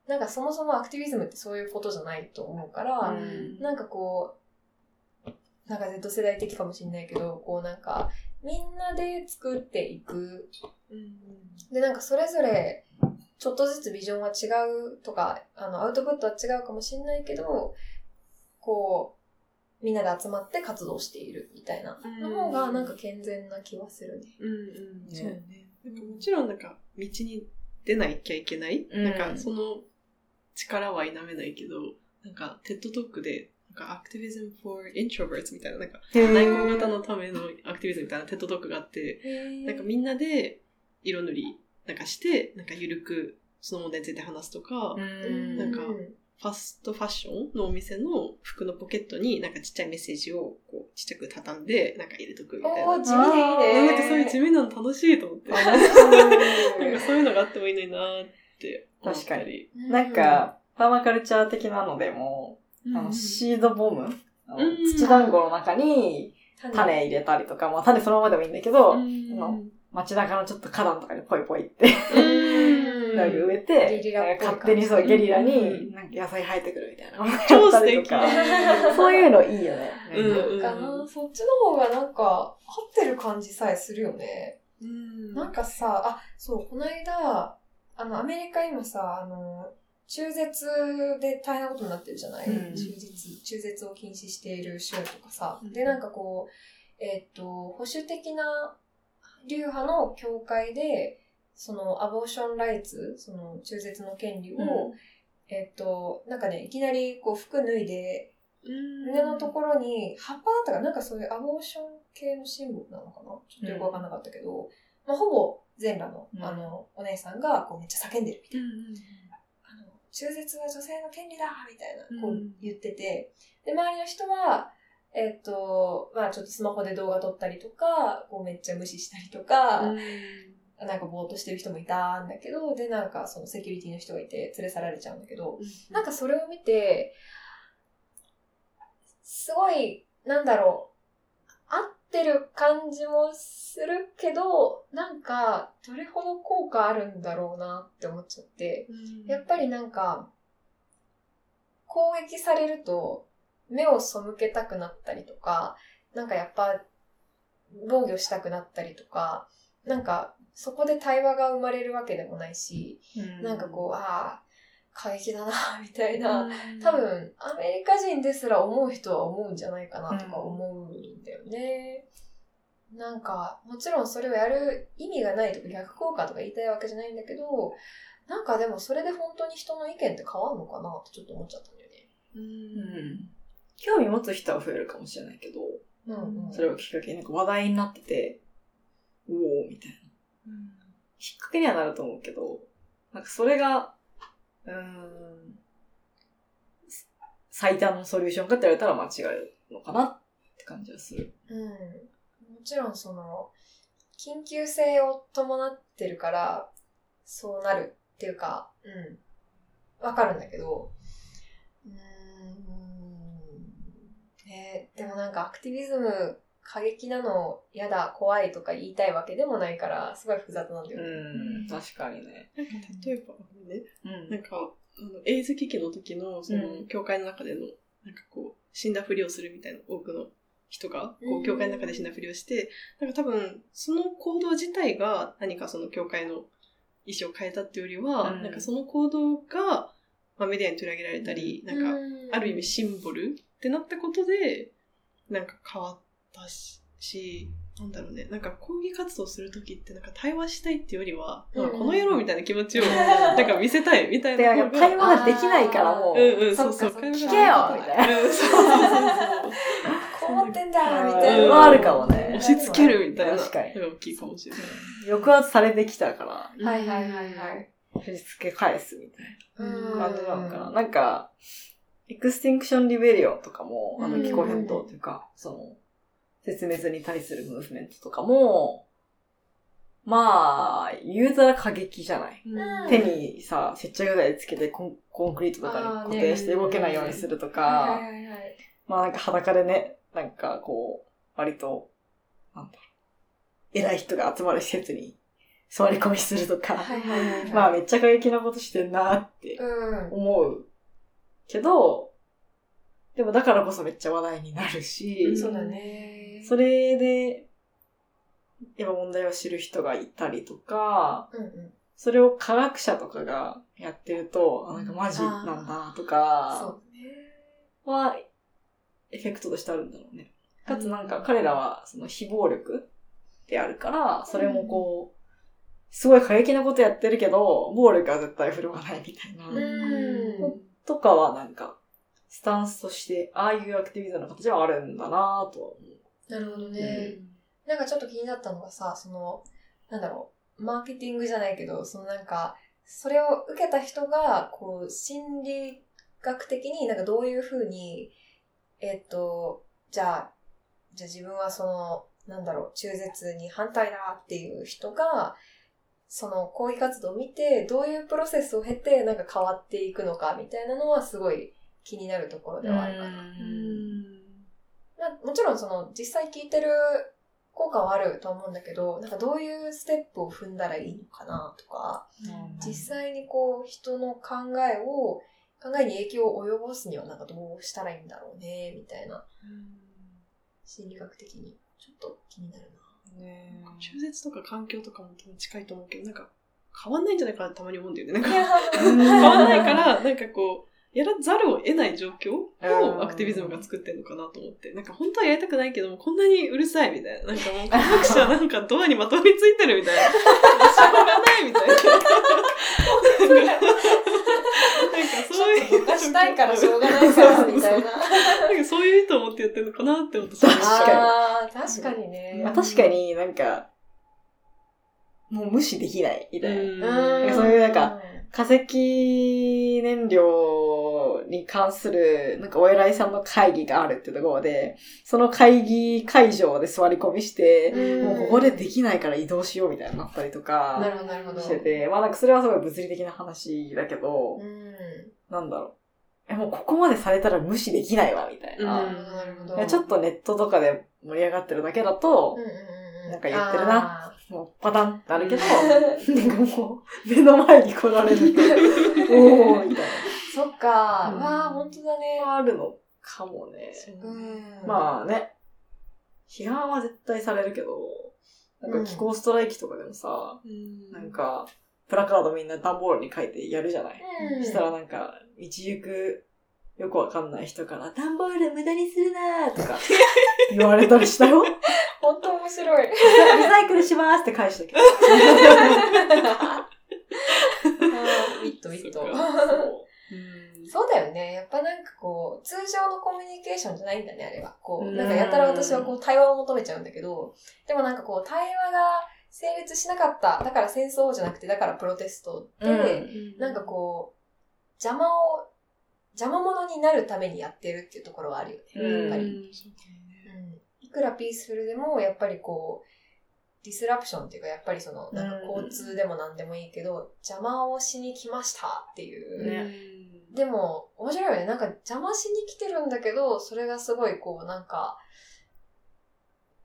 なんかそもそもアクティビズムってそういうことじゃないと思うから、うん。なんかこう、なんか Z 世代的かもしれないけど、こうなんか、みんなで作っていく。で、なんかそれぞれ、ちょっとずつビジョンは違うとか、あの、アウトプットは違うかもしれないけど、こう、みんなで集まって活動しているみたいなの方がなんか健全な気はするね。うんうん、ねそうね。なんかもちろんなんか道に出なきゃいけない、うんなんかその力は否めないけど、なんかテッドトークで、なんかアクティビズム for introverts みたいな、なんか内向型のためのアクティビズムみたいな TED Talk があって、なんかみんなで色塗りなんかして、なんかゆるくその問題について話すとか、うんなんかファストファッションのお店の服のポケットになんかちっちゃいメッセージをこうちっちゃく畳んでなんか入れとくみたいな。地味でいいね。なんかそういう地味なの楽しいと思って。なんかそういうのがあってもいいのになーって思ったり。なんか、パーマカルチャー的なのでも、あの、シードボム、土団子の中に種。入れたりとか、まあ種そのままでもいいんだけど、うんあの街中のちょっと花壇とかにポイポイって、うんなんか植えて、勝手にそう、ゲリラうに、んなんか野菜生えてくるみたいな。超素敵。そういうのいいよね。うんかな、そっちの方がなんか、合ってる感じさえするよね。うん。なんかさ、あ、そう、この間、あの、アメリカ今さ、あの、中絶で大変なことになってるじゃない、うん。中絶、中絶を禁止している州とかさ。うん。で、なんかこう、えっと、保守的な流派の教会で、その、アボーションライツ、その、中絶の権利を、うん。えっ、と、なんかね、いきなりこう服脱いで、胸のところに葉っぱだったかな？んかそういうアボーション系のシンボルなのかな？ちょっとよくわかんなかったけど、まあ、ほぼ全裸の、うん。あの、お姉さんがこうめっちゃ叫んでるみたいな。中絶は女性の権利だみたいな、こううん言ってて、で、周りの人は、えっと、まあちょっとスマホで動画撮ったりとか、こうめっちゃ無視したりとか、なんかぼーっとしてる人もいたんだけど、で、なんかそのセキュリティの人がいて連れ去られちゃうんだけど、なんかそれを見て、すごい、なんだろう、合ってる感じもするけど、なんか、どれほど効果あるんだろうなって思っちゃって、やっぱりなんか、攻撃されると、目を背けたくなったりとか、なんかやっぱ、防御したくなったりとか、なんか、そこで対話が生まれるわけでもないし、なんかこう、ああ、過激だな、みたいな、多分、アメリカ人ですら思う人は思うんじゃないかなとか思うんだよね。なんか、もちろんそれをやる意味がないとか逆効果とか言いたいわけじゃないんだけど、なんかでもそれで本当に人の意見って変わるのかなってちょっと思っちゃったんだよね。うん。興味持つ人は増えるかもしれないけど、うんうん。それをきっかけになんか話題になってて、おおみたいな。きっかけにはなると思うけど、なんかそれが、うん、最短のソリューションかって言われたら間違いのかなって感じはする。うん。もちろんその、緊急性を伴ってるから、そうなるっていうか、うん。わかるんだけど、うーん。ねでもなんかアクティビズム過激なの嫌だ、怖いとか言いたいわけでもないから、すごい複雑なんだよね。うん、確かにね。なんか例えば、ね、うん。なんか、あの、エイズ危機の時の、その、うん。教会の中での、なんかこう、死んだふりをするみたいな多くの人が、こうん。う、教会の中で死んだふりをして、なんか多分、その行動自体が何かその教会の意思を変えたっていうよりは、うん。なんかその行動が、まあ、メディアに取り上げられたり、なんか、ある意味し、シンボルってなったことで、なんか変わったし、しなんだろうね、なんか抗議活動するときってなんか対話したいっていうよりは、なんかこの野郎みたいな気持ちを、なんか見せたいみたいで、な方が。なんか会話ができないからもう、うんうん、そうそう。聞けよみたいな。うん、そうそうそうこう思ってんだみうんたいな。はあるかもね押し付けるみたいな。確かに大きいかもしれない。抑圧されてきたから、はいはいはいはい。振り付け返すみたいうんな感じなのかな。なんか、 Extinction Rebellion とかも、あのうん気候変動というか、その、絶滅に対するムーブメントとかも、まあ、言うたら過激じゃない。うん手にさ、接着剤つけてコンコンクリートとかに固定して動けないようにするとはいか。まあなんか裸でね、なんかこう、割と、なんだろう、偉い人が集まる施設に座り込みするとか。まあめっちゃ過激なことしてんなってうん。思うけど、でもだからこそめっちゃ話題になるし、そうだね。それで、やっぱ問題を知る人がいたりとか、うんうん。それを科学者とかがやってると、あなんかマジなんだとか。は、エフェクトとしてあるんだろうね。かつなんか彼らはその非暴力であるから、それもこう、すごい過激なことやってるけど、暴力は絶対振るわないみたいな。うん。とかはなんか、スタンスとして、ああいうアクティビズムの形はあるんだなぁとは思う。なるほどね。なんかちょっと気になったのがさ、その、なんだろう、マーケティングじゃないけど、そのなんか、それを受けた人が、こう、心理学的になんかどういうふうに、えっと、じゃあ、じゃあ自分はその、なんだろう、中絶に反対だっていう人が、その抗議活動を見て、どういうプロセスを経て、なんか変わっていくのかみたいなのはすごい気になるところではあるかな。まあ、もちろんその実際聞いてる効果はあると思うんだけど、なんかどういうステップを踏んだらいいのかなとか、実際にこう人の考えを、考えに影響を及ぼすにはなんかどうしたらいいんだろうね、みたいな、心理学的にちょっと気になるねなんか中絶とか環境とかも近いと思うけど、なんか変わんないんじゃないかなってたまに思うんだよね。なんか変わんないから、なんかこう、やらざるを得ない状況うんをアクティビズムが作ってんのかなと思って。なんか本当はやりたくないけども、こんなにうるさいみたいな。なんかもう科学者なんかドアにまとわりついてるみたいな。しょうがないみたいな。そういう。ちょっとぼかしたいからしょうがないから、みたいな。なんかそういう意図を持ってやってるのかなって思って確かに確かにね。まあ確かになんか、もう無視できないみたいな。そういうなんか、化石燃料に関する、なんかお偉いさんの会議があるってところで、その会議会場で座り込みして、うんもうここでできないから移動しようみたいになったりとなかるほど、なるほど。してて、まあなんかそれはすごい物理的な話だけど、うん。なんだろう。え、もうここまでされたら無視できないわ、みたいな。なちょっとネットとかで盛り上がってるだけだとうん、うんうんうん、なんか言ってるなあもうパタンってあるけど、ー なんかもう、目の前に来られると、おーみたいそっか、うんわあ、本当だね。な。あるのかもね。うん。まあね、批判は絶対されるけど、なんか気候ストライキとかでもさ、うんなんか、プラカードみんな段ボールに書いてやるじゃない。うん、そしたらなんか、道行く、よくわかんない人から、段ボール無駄にするなーとか、言われたりしたよ。本当面白い。リサイクルしますって返したけど。あーウィットウィット。そっかそうだよね。やっぱなんかこう、通常のコミュニケーションじゃないんだね、あれは。こう、うんなんかやたら私はこう、対話を求めちゃうんだけど、でもなんかこう、対話が成立しなかった。だから戦争じゃなくて、だからプロテストで、うんなんかこう、邪魔を、邪魔者になるためにやってるっていうところはあるよね。うんやっぱり。うんうんいくらピースフルでも、やっぱりこう、ディスラプションっていうか、やっぱりその、なんか交通でも何でもいいけど、邪魔をしに来ましたっていう。ねでも、面白いよね。なんか邪魔しに来てるんだけど、それがすごいこう、なんか、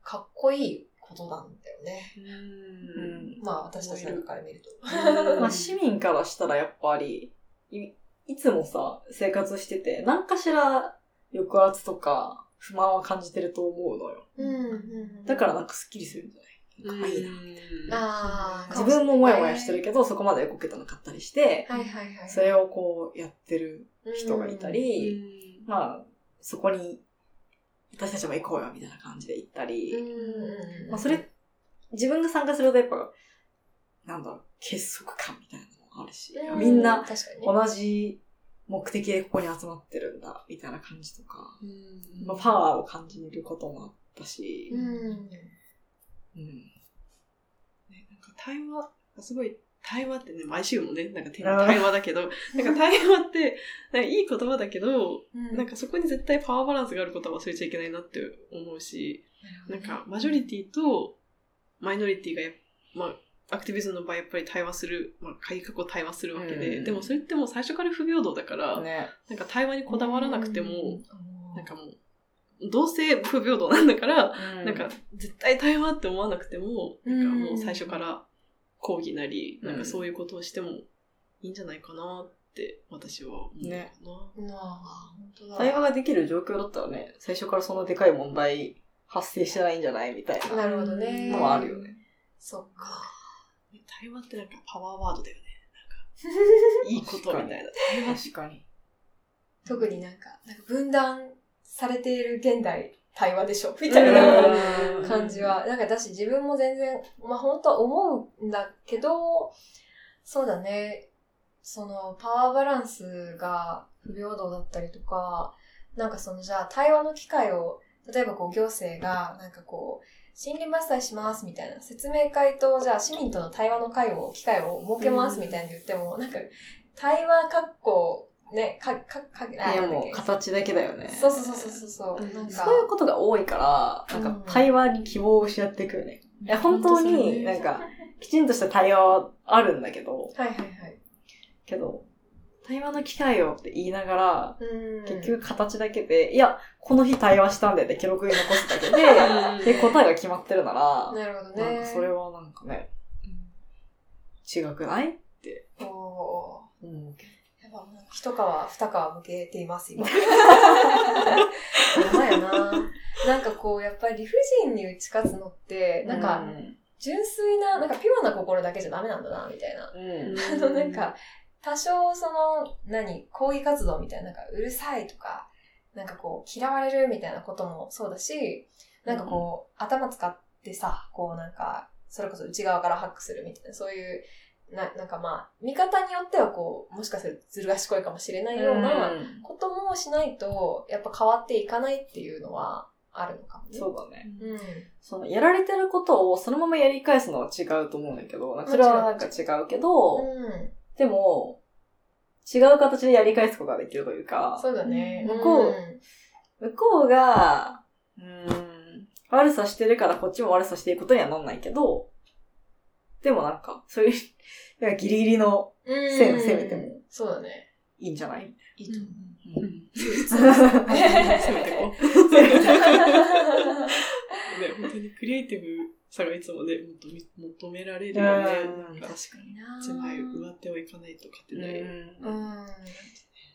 かっこいいことなんだよね。うんまあ、私たちなんかから見ると。うんまあ、市民からしたらやっぱり、いいつもさ、生活してて、何かしら抑圧とか不満は感じてると思うのよ。うんうん。だからなんかスッキリするんじゃない？なんかいいな。自分もモヤモヤしてるけど、そこまで動けたなかったりして、はいはいはい。それをこうやってる人がいたり、まあ、そこに私たちも行こうよみたいな感じで行ったり、うん、まあそれ、自分が参加するとやっぱ、なんだろう、結束感みたいなあるし、うみんな。同じ目的でここに集まってるんだ、みたいな感じとか、うん。まあ、パワーを感じることもあったし、うん。うん。ね、なんか対話、すごい、対話ってね、毎週もね、なんかテーあーマ対話だけど、なんか対話って、なんかいい言葉だけど、うん。なんかそこに絶対パワーバランスがあることは忘れちゃいけないなって思うし、なんかマジョリティとマイノリティがやっまあ、アクティビズムの場合やっぱり対話する、まあ、改革を対話するわけで、うんでもそれってもう最初から不平等だから、ね。なんか対話にこだわらなくても、うんなんかもう、どうせ不平等なんだから、ななんか、絶対対話って思わなくても、なんかもううん最初から抗議なり、うんなんかそういうことをしてもいいんじゃないかなって私は思うかな。ね。対話ができる状況だったらね、最初からそのでかい問題発生してないんじゃないみたいななるほどね。のはあるよね。そっか。対話ってなんかパワーワードだよね。なんか、いいことみたいな。確かに。特になんか、なんか分断されている現代対話でしょみたいなうん感じは。なんか私自分も全然、まあ本当は思うんだけど、そうだね。そのパワーバランスが不平等だったりとか、なんかそのじゃあ対話の機会を、例えばこう行政がなんかこう、森林伐採しますみたいな説明会とじゃあ市民との対話の会を、機会を設けますみたいに言っても、なんか対話かっこ、ね、か、か、か、あいやもう形だけだよね。そうそうそうそうそう。うんなんかそういうことが多いから、なんうんか対話に希望を失っていくよね。いや、本当になんか、きちんとした対話はあるんだけど、はいはいはい。けど、対話の機会をって言いながら、うん結局形だけで、いや、この日対話したんでって記録に残すだけで、で、答えが決まってるなら、なるほどね。なんかそれはなんかね、違くないおー思うけやっぱ一皮二皮向けています、今。やばいな。なんかこう、やっぱり理不尽に打ち勝つのって、ど。なんか、うん純粋な、なんかピュアな心だけじゃダメなんだな、みたいな。うん。あの、なんか、多少その、何、抗議活動みたいな、なんか、うるさいとか、なんかこう、嫌われるみたいなこともそうだし、なんかこう、頭使ってさ、こうなんか、それこそ内側からハックするみたいな、そういうな、なんかまあ、見方によってはこう、もしかするとずる賢いかもしれないようなこともしないと、やっぱ変わっていかないっていうのはあるのかもね。そうだね。うん。その、やられてることをそのままやり返すのは違うと思うんだけど、それはなんか違うけど、うん。でも、違う形でやり返すことができるというか、そうだね。向こうん向こうが、うーん、悪さしてるからこっちも悪さしていくことにはなんないけど、でもなんか、そういう、ギリギリのうん。線を攻めてもそうだね。いいんじゃない？いいと思う。ううん。本当にクリエイティブさがいつもね、もっとみ求められるよね。確かに。狭い上手をいかないと勝てない。うん。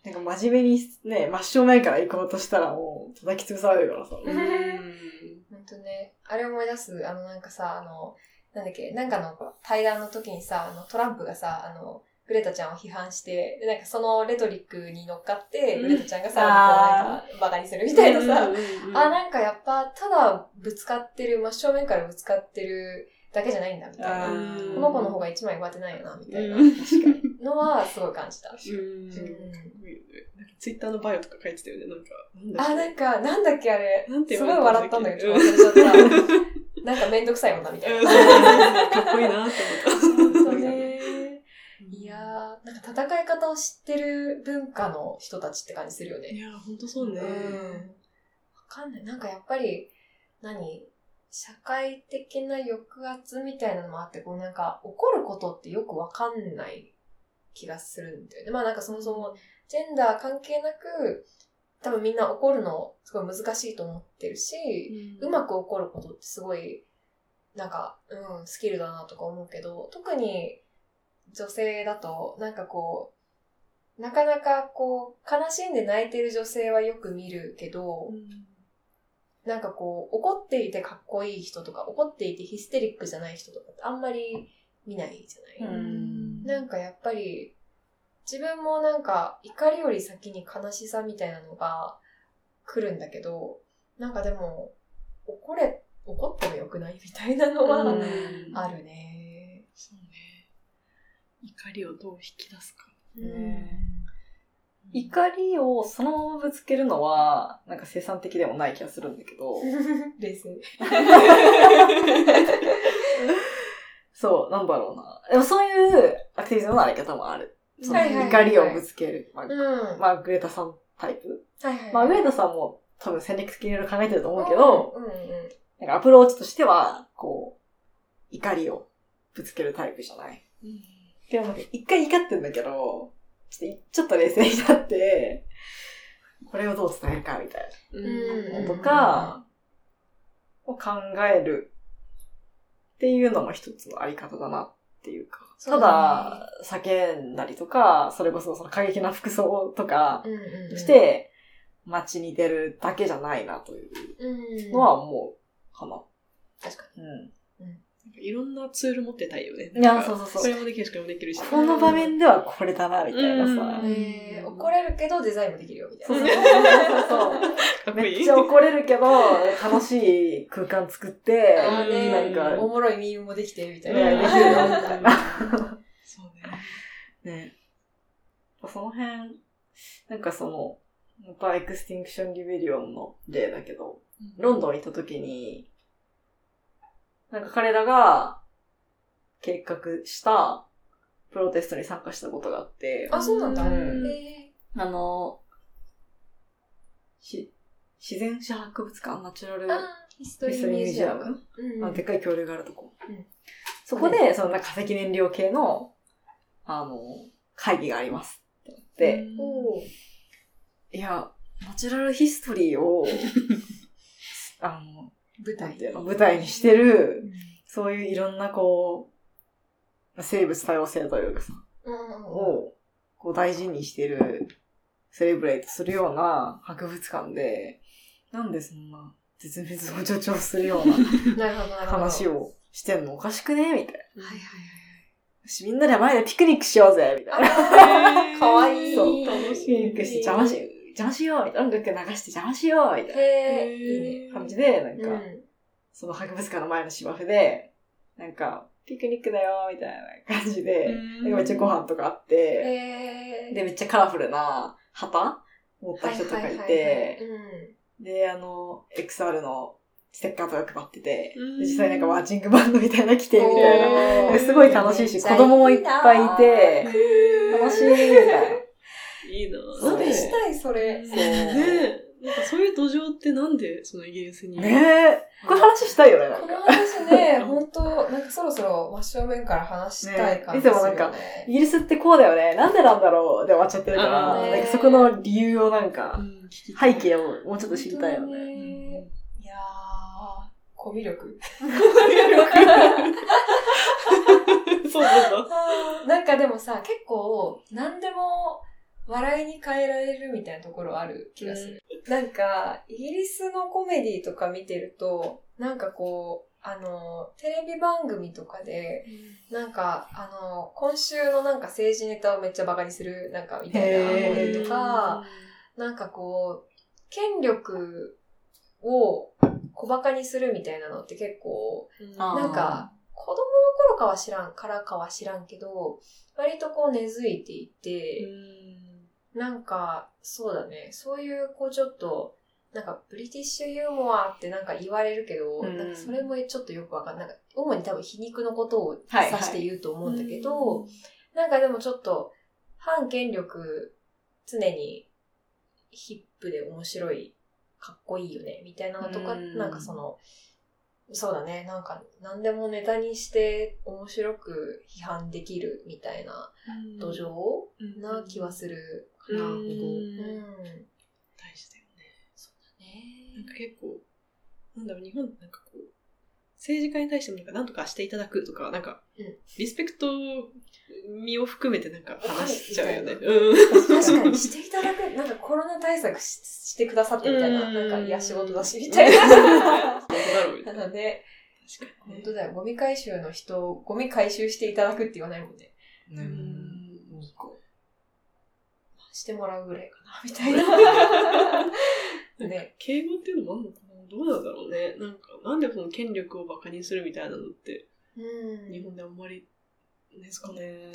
なん。か真面目にね、真正面から行こうとしたらもう叩き潰されるからさ。うん。ほん。とね、あれ思い出す、あのなん。かさ、あの、なん。だっけ、なん。かの対談の時にさ、あのトランプがさ、あの、グレタちゃんを批判して、でなんかそのレトリックに乗っかって、うんグレタちゃんがさ、こうなんかバカにするみたいなさ、あ、ななんかやっぱ、ただぶつかってる、真正面からぶつかってるだけじゃないんだ、みたいな。うんこの子の方が一枚上手ないよな、みたいなうんのはすごい感じた。ツイッターのバイオとか書いてたよね。なんか、あ、なんか、なんだっけあれ。すごい笑ったんだけど、うん忘れちゃった。なんかめんどくさい女みたいうんな。かっこいいなって本当ね。いやー、なんか戦い方を知ってる文化の人たちって感じするよ思った。いね。や、ほんとそうね。うん。わかんない。なんかやっぱり、何？社会的な抑圧みたいなのもあって、こうなんか怒ることってよくわかんない気がするんだよね。まあなんかそもそもジェンダー関係なく、多分みんな怒るのすごい難しいと思ってるし、うまく怒ることってすごい、なんか、うん、スキルだなとか思うけど、特に女性だと、なんかこう、なかなかこう、悲しんで泣いてる女性はよく見るけど、なんかこう、怒っていてかっこいい人とか、怒っていてヒステリックじゃない人とかってあんまり見ないじゃない、うんなんかやっぱり、自分もなんか怒りより先に悲しさみたいなのが来るんだけど、なんかでも、怒れ、怒ってもよくないみたいなのはうんあるね。そうね。怒りをどう引き出すか。ね怒りをそのままぶつけるのは、なんか生産的でもない気がするんだけど、冷静。そう、なんだろうな。でもそういうアクティビズムのあり方もある。怒りをぶつける。まあうん。まあ、グレタさんタイプ。はいはい。まあ、グレタさんも多分戦略的にいろいろ考えてると思うけど、うんうん。なんかアプローチとしては、こう、怒りをぶつけるタイプじゃない。でも一回怒ってんだけど、ちょっと、ちょっと冷静になって、これをどう伝えるかみたいうんなのとか、を考えるっていうのも一つのあり方だなっていうか。ただだ、叫んだりとか、それこそその過激な服装とか。して、街に出るだけじゃないなといううん。のは思うかな。確かうん。いろんなツール持ってたいよね。いやなんかそうそうそうこれもできるし、これもできるし。この場面ではこれだな、みたいなさ。怒れるけどデザインもできるよ、みたいそうな。そうそう。かっこいい。めっちゃ怒れるけど、楽しい空間作って、なんか、おもろいミームもできてるみたいね、な。できるよ、みたいな。そうね。ね。その辺、なんかその、また Extinction Rebellion の例だけど、ロンドン行った時に、なんか彼らが計画したプロテストに参加したことがあって、あ、そうなんだ。うん。えあの、し、自然史博物館ナチュラルヒストリーミュージアム。うんでっかい恐竜があるとこ。うん。そこで、その化石燃料系の、あの、会議があります。って言って、おー。いや、ナチュラルヒストリーを、あの、舞台舞台にしてる、そういういろんなこう、生物多様性というかさ。を、こう大事にしてる、セレブレイトするような博物館で、なんでそんな絶滅を助長するような。話をしてんのおかしくねみたいな。はいはいよしみんなで前でピクニックしようぜみたいな。はい。かわいい。そう楽しピクニックして邪魔し、邪魔しようみたいな。音楽流して邪魔しようみたいへえ、いいね。な感じで、なんか、うん。その博物館の前の芝生で、なんか、ピクニックだよ、みたいな感じで、うんなんかめっちゃご飯とかあって、で、めっちゃカラフルな旗持った人とかいて、うんで、あの、XR のステッカーとか配ってて、実際なんかマーチングバンドみたいな着て、みたいな。すごい楽しいし、子供もいっぱいいて、楽しい、みたいな。いいなそうしたい、それ。そうねえ。なんかそういう土壌ってなんでそのイギリスに？ねえ。これ話したいよね、なんこのか。話ね、本当なんかそろそろ真正面から話したい感じすね。ねいつもなんかイギリスってこうだよね。なんでなんだろうで終わっちゃってるから、なんかそこの理由をなんか、背景をもうちょっと知りたいよね。にねいやー、コミュ力。そうなんだ。なんかでもさ、結構、何でも笑いに変えられるみたいなところある気がする。なんか、イギリスのコメディとか見てると、なんかこう、あの、テレビ番組とかで、なんか、あの、今週のなんか政治ネタをめっちゃバカにする、なんかみたいなへー。コメディとか、なんかこう、権力を小馬鹿にするみたいなのって結構、あー。なんか、子供の頃かは知らん、からかは知らんけど、割とこう根付いていて、なんか、そうだね、そういうこうちょっと、なんかブリティッシュユーモアってなんか言われるけど、うん。なんかそれもちょっとよくわかんない。なんか主に多分皮肉のことを指はいはい。して言うと思うんだけど、なんかでもちょっと、反権力、常にヒップで面白い、かっこいいよね、みたいなのとか、うん。なんかその、そうだね、なんか何でもネタにして面白く批判できるみたいな土壌な気はする。かな。ううんん。大事だよね。なんねか結構、なんだろう、日本ってなんかこう、政治家に対してもなんか何とかしていただくとか、なんか、うんリスペクト身を含めてなんか話しちゃうよね。おうん。確かにしていただく、なんかコロナ対策ししてくださってみたいな、うんなんかいや仕事だしみたいな。ないので、確かにね。本当だよ、ゴミ回収の人をゴミ回収していただくって言わないもんね。ううんん。してもらうぐらいかな、みたいな。ね。敬語っていうのもあるのかなどうなんだろうね。なんか、なんでこの権力を馬鹿にするみたいなのって、うん日本であんまり根付かね。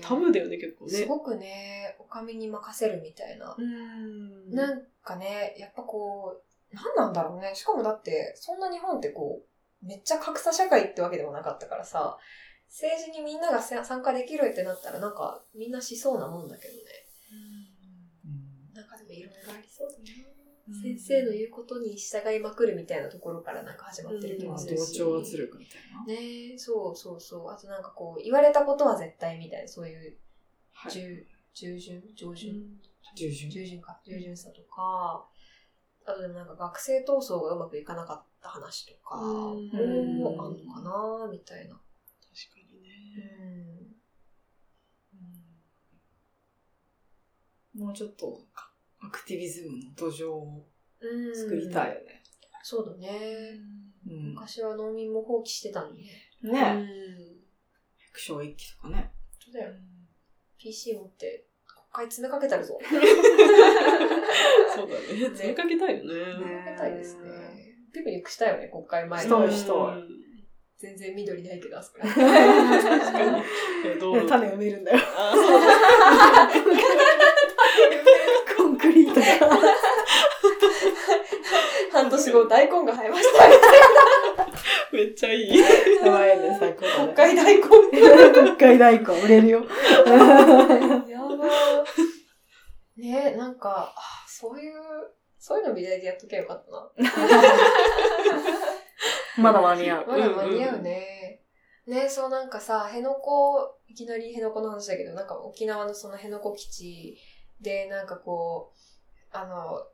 タブーだよね、結構ね。すごくね、お上に任せるみたいな。うん。なんかね、やっぱこう、何なんだろうね。しかもだって、そんな日本ってこう、めっちゃ格差社会ってわけでもなかったからさ、政治にみんながせ参加できるってなったらなんかみんなしそうなもんだけどね。なんかでもいろいろありそうだな。うん先生の言うことに従いまくるみたいなところからなんか始まってる気まあ、もするし。同調圧力みたいな。ねえ、そうそうそう。あとなんかこう、言われたことは絶対みたいな、そういう、はい。従、従順？上順？従順。従順か、従順さとか、あとでもなんか学生闘争がうまくいかなかった話とかもうんあんのかなみたいな。確かにうね。ん。もうちょっと、アクティビズムの土壌をうん作りたいよね。そうだね。うん。昔は農民も放棄してたのにね。うん。ね百姓一揆とかね。そうだよ。PC 持って国会詰めかけたるぞ。そうだね。詰めかけたいよね。詰めかけたいですね。ピクニックしたよね、国会前に。したいしたい全然緑ないけど、あそこ。確かに。種埋めるんだよ。あそうコンクリートが。半年後、大根が生えました。めっちゃいい。やばいね、最高だね。国会大根。国会大根売れるよ。やばー。ねなんか、あそういう、そういうの美大でやっときゃよかったな。まだ間に合う。まだ間に合うね。ねそうなんかさ、辺野古、いきなり辺野古の話だけど、なんか沖縄のその辺野古基地で、なんかこう、あの、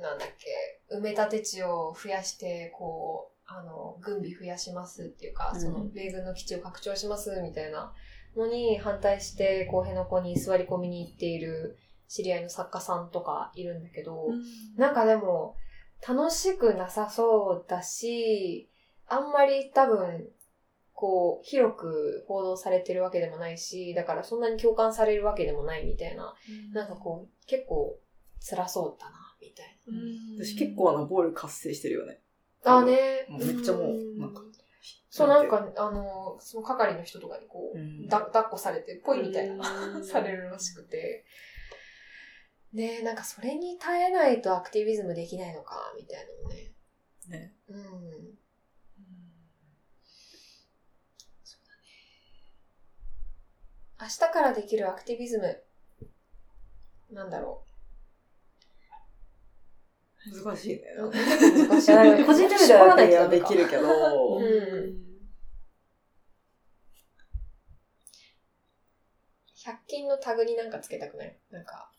なんだっけ、埋め立て地を増やして、こう、あの、軍備増やしますっていうか、うん。その、米軍の基地を拡張しますみたいなのに反対して、こう、辺野古に座り込みに行っている知り合いの作家さんとかいるんだけど、なんかでも、楽しくなさそうだし、あんまり多分、こう、広く報道されてるわけでもないし、だからそんなに共感されるわけでもないみたいな、なんかこう、結構辛そうだな、みたいうん。私結構あの、ボール活性してるよね。な。あね。めっちゃもうなんかそう、なんか、あの、その係の人とかにこう、うんだ抱っこされて、ぽいみたいな、うん されるらしくて。で、なんかそれに耐えないとアクティビズムできないのか、みたいなのね。ね。うん。明日からできるアクティビズム。なんだろ難しいね。う。難しい個人レベルではできるけど、うん100均のタグになんかつけたくない？なんか、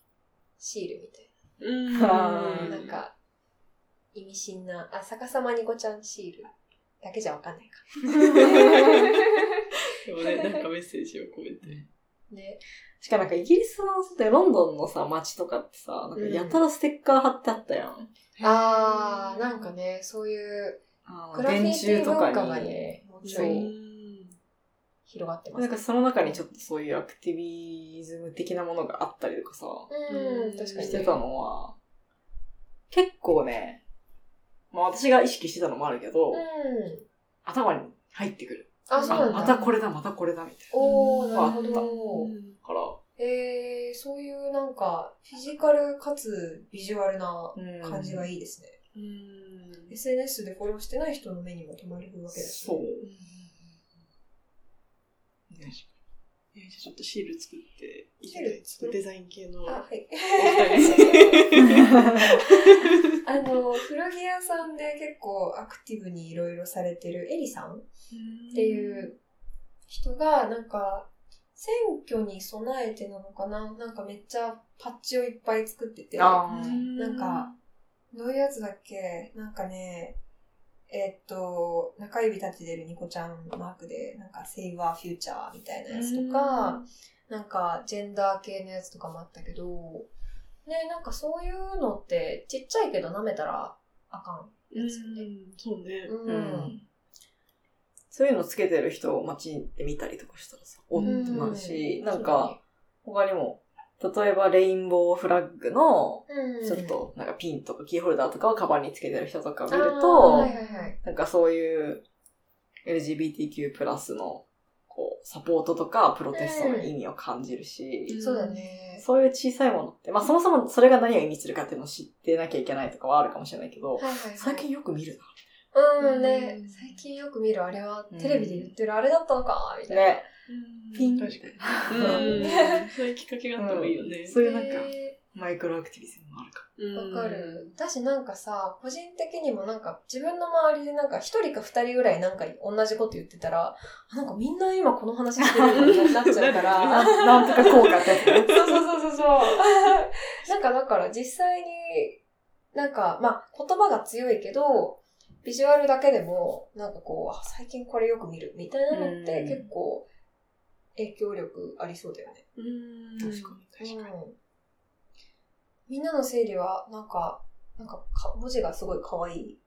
シールみたいうん。な。なんか、意味深な、あ、逆さまにごちゃんシールだけじゃわかんないか。でもね、なんかメッセージを込めて。ね。しかもなんかイギリスのでロンドンのさ、街とかってさ、なんかやたらステッカー貼ってあったやん。あー、なんかね、そういう、グラフィ電ティ柱とか文化がに。ね、もうちょそうい広がってますね。なんかその中にちょっとそういうアクティビズム的なものがあったりとかさ、うん、確かに、してたのは、結構ね、まあ私が意識してたのもあるけど、うん。頭に入ってくる。あ、そうなんだ。またこれだ、またこれだ、みたいおー、なるほあっど。な。から、えー、そういうなんか、フィジカルかつビジュアルなうん感じがいいですね。うん。SNS でフォローしてない人の目にも留まるわけだし。そう。確かに。えーじゃあちょっとシール作って、シール作るデザイン系の。あ、はい。あの、古着屋さんで結構アクティブにいろいろされてるエリさんっていう人が、なんか、選挙に備えてなのかな？なんかめっちゃパッチをいっぱい作ってて。なんか、どういうやつだっけ？なんかね、えっと、中指立ててるニコちゃんマークで、なんか、セイバーフューチャーみたいなやつとか、なんか、ジェンダー系のやつとかもあったけど、ね、なんかそういうのって、ちっちゃいけど舐めたらあかんやつよね。うんそうね。うん。うんそういうのつけてる人を街で見たりとかしたらさ、おっうんてなるし、なんか、他にも、例えばレインボーフラッグの、うん、ちょっと、なんかピンとかキーホルダーとかをカバンにつけてる人とかを見ると、はいはいはい。なんかそういう LGBTQ+, のこうサポートとかプロテストの意味を感じるし、うんそうだね。そういう小さいものって、まあそもそもそれが何を意味するかっていうのを知ってなきゃいけないとかはあるかもしれないけど、はいはいはい。最近よく見るうんねう、ん最近よく見るあれは、テレビで言ってるあれだったのか、みたな。いな。ね。ピン確かに。うん。そういうきっかけがあってもいいよね。そういうなんか、へマイクロアクティビズムもあるかうんわかる。だしなんかさ、個人的にもなんか自分の周りでなんか一人か二人ぐらいなんか同じこと言ってたら、あなんかみんな今この話してるみたいになっちゃうから。ら。ななんとか効果って。そうそうそうそうそう。なんかだから実際に、なんかまあ言葉が強いけど、ビジュアルだけでも、なんかこう、あ最近これよく見るみたいなのってうん結構影響力ありそうだよね。うん。確かに。確かに。うんみんなの整理は、なんか、なんかか、文字がすごい可愛い。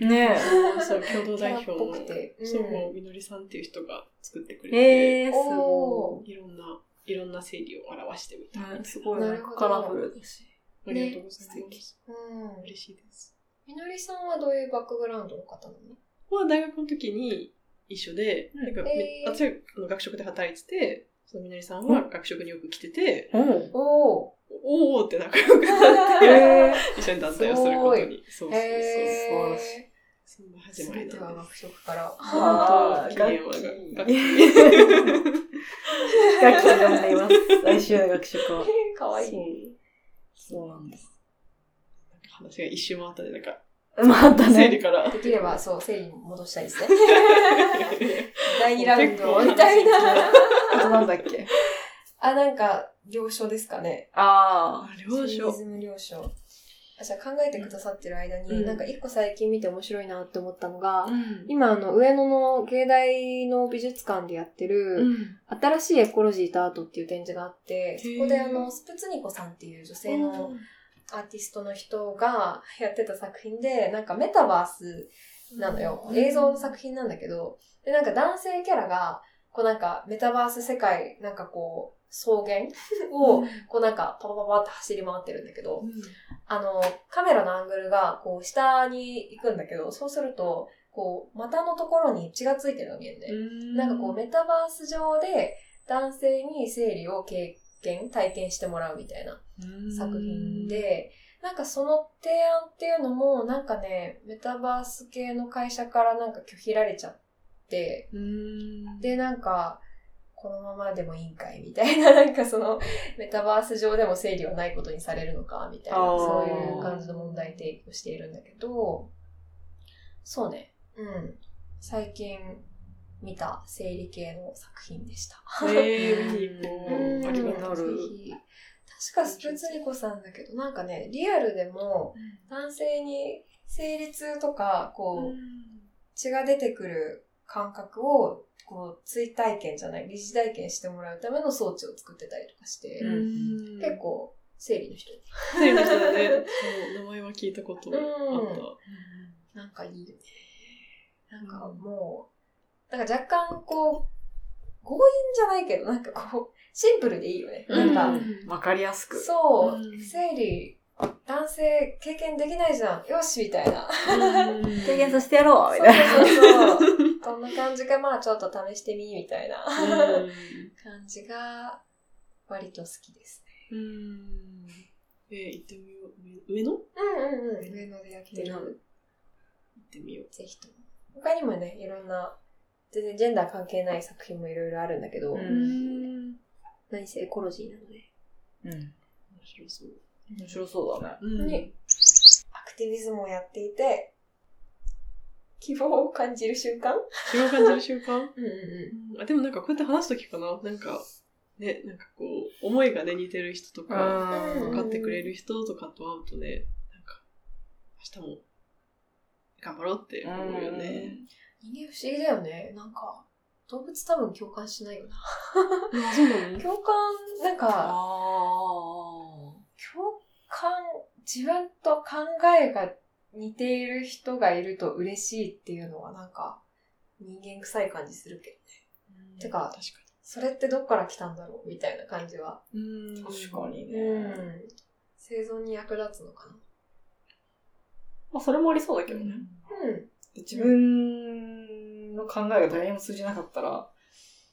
ねそう、共同代表キャラっぽくてうんそう、みのりさんっていう人が作ってくれえ。て、えー、すごいろんな、いろんな整理を表してみたいい。な。ねすごいなるほどカラフルだし。ありがとうございます。うん。嬉しいです。みのりさんはどういうバックグラウンドの方なの？まあ、大学の時に一緒で、うんなんかめえー私はあの学食で働いてて、そのみのりさんは学食によく来てて、うん。おー。おーって仲良くなって、え一緒に脱退をすることに。そうそうそう。へ素晴らしー。そんな始まりなんです。学食から。本当、期限は楽器楽器。を呼んでいます。来週の学食は。かわいい。そうなんです。話が一周回ったで、なんか、またね。整理から。できれば、そう、整理に戻したいですね。第2ラウンドみたいな。あとなんだっけ？あ、なんか、了承ですかね。ああ、了承。フェミニズム了承。あじゃあ考えてくださってる間に、うんなんか一個最近見て面白いなって思ったのが、うん今あの上野の芸大の美術館でやってる、うん新しいエコロジーとアートっていう展示があって、そこであの、スプツニコさんっていう女性のアーティストの人がやってた作品で、なんかメタバースなのよ。映像の作品なんだけど、で、なんか男性キャラが、こうなんかメタバース世界、なんかこう、草原を、こうなんかパパパパって走り回ってるんだけど、あの、カメラのアングルが、こう、下に行くんだけど、そうすると、こう、股のところに血がついてるの見えるね。なんかこう、メタバース上で男性に生理を経験、体験してもらうみたいな作品で、なんかその提案っていうのも、なんかね、メタバース系の会社からなんか拒否られちゃって、で、なんか、このままでもいいんかいみたいな、なんかその、メタバース上でも生理はないことにされるのかみたいな、そういう感じの問題提起をしているんだけど、そうね、うん。最近見た生理系の作品でした。えー。ありがとう。確かスプツニコさんだけど、なんかね、リアルでも男性に生理痛とか、こう、血が出てくる感覚を、こう、追体験じゃない、疑似体験してもらうための装置を作ってたりとかして、うん結構、生理の人に。生理の人だね。そう、名前は聞いたことあった。なんかいいよね。なんかもう、なんか若干こう、強引じゃないけど、なんかこう、シンプルでいいよね。なんか、うんわかりやすく。そう、うん生理、男性経験できないじゃん。よしみたいな。経験させてやろうみそうたいな。そうそう。こんな感じか、まあちょっと試してみ、みたいなうん感じが、割と好きですね。うん。えー、行ってみよう。上野行うんうんうん。上野でやってる。ってみよう。ぜひとも。他にもね、いろんな、全然ジェンダー関係ない作品もいろいろあるんだけど、うんん。何せエコロジーなので。うん。面白そう。面白そうだね。うんねアクティビズムをやっていて、希望を感じる瞬間？希望を感じる瞬間？うんうんうんあでもなんかこうやって話すときかな？なんか、ね、なんかこう、思いがね、似てる人とか、うん分かってくれる人とかと会うとね、なんか、明日も頑張ろうって思うよね。人間不思議だよね。なんか、動物多分共感しないよな。あ、そうなの 共感、なんか、あ共感、自分と考えが似ている人がいると嬉しいっていうのはなんか、人間臭い感じするけど。てか確かそれってどっから来たんだろうみたいな感じは。に。うん確かにうね。ん。生存に役立つのかまあ、それもありそうだけどね。な。うん。自分の考えが誰にも通じなかったら、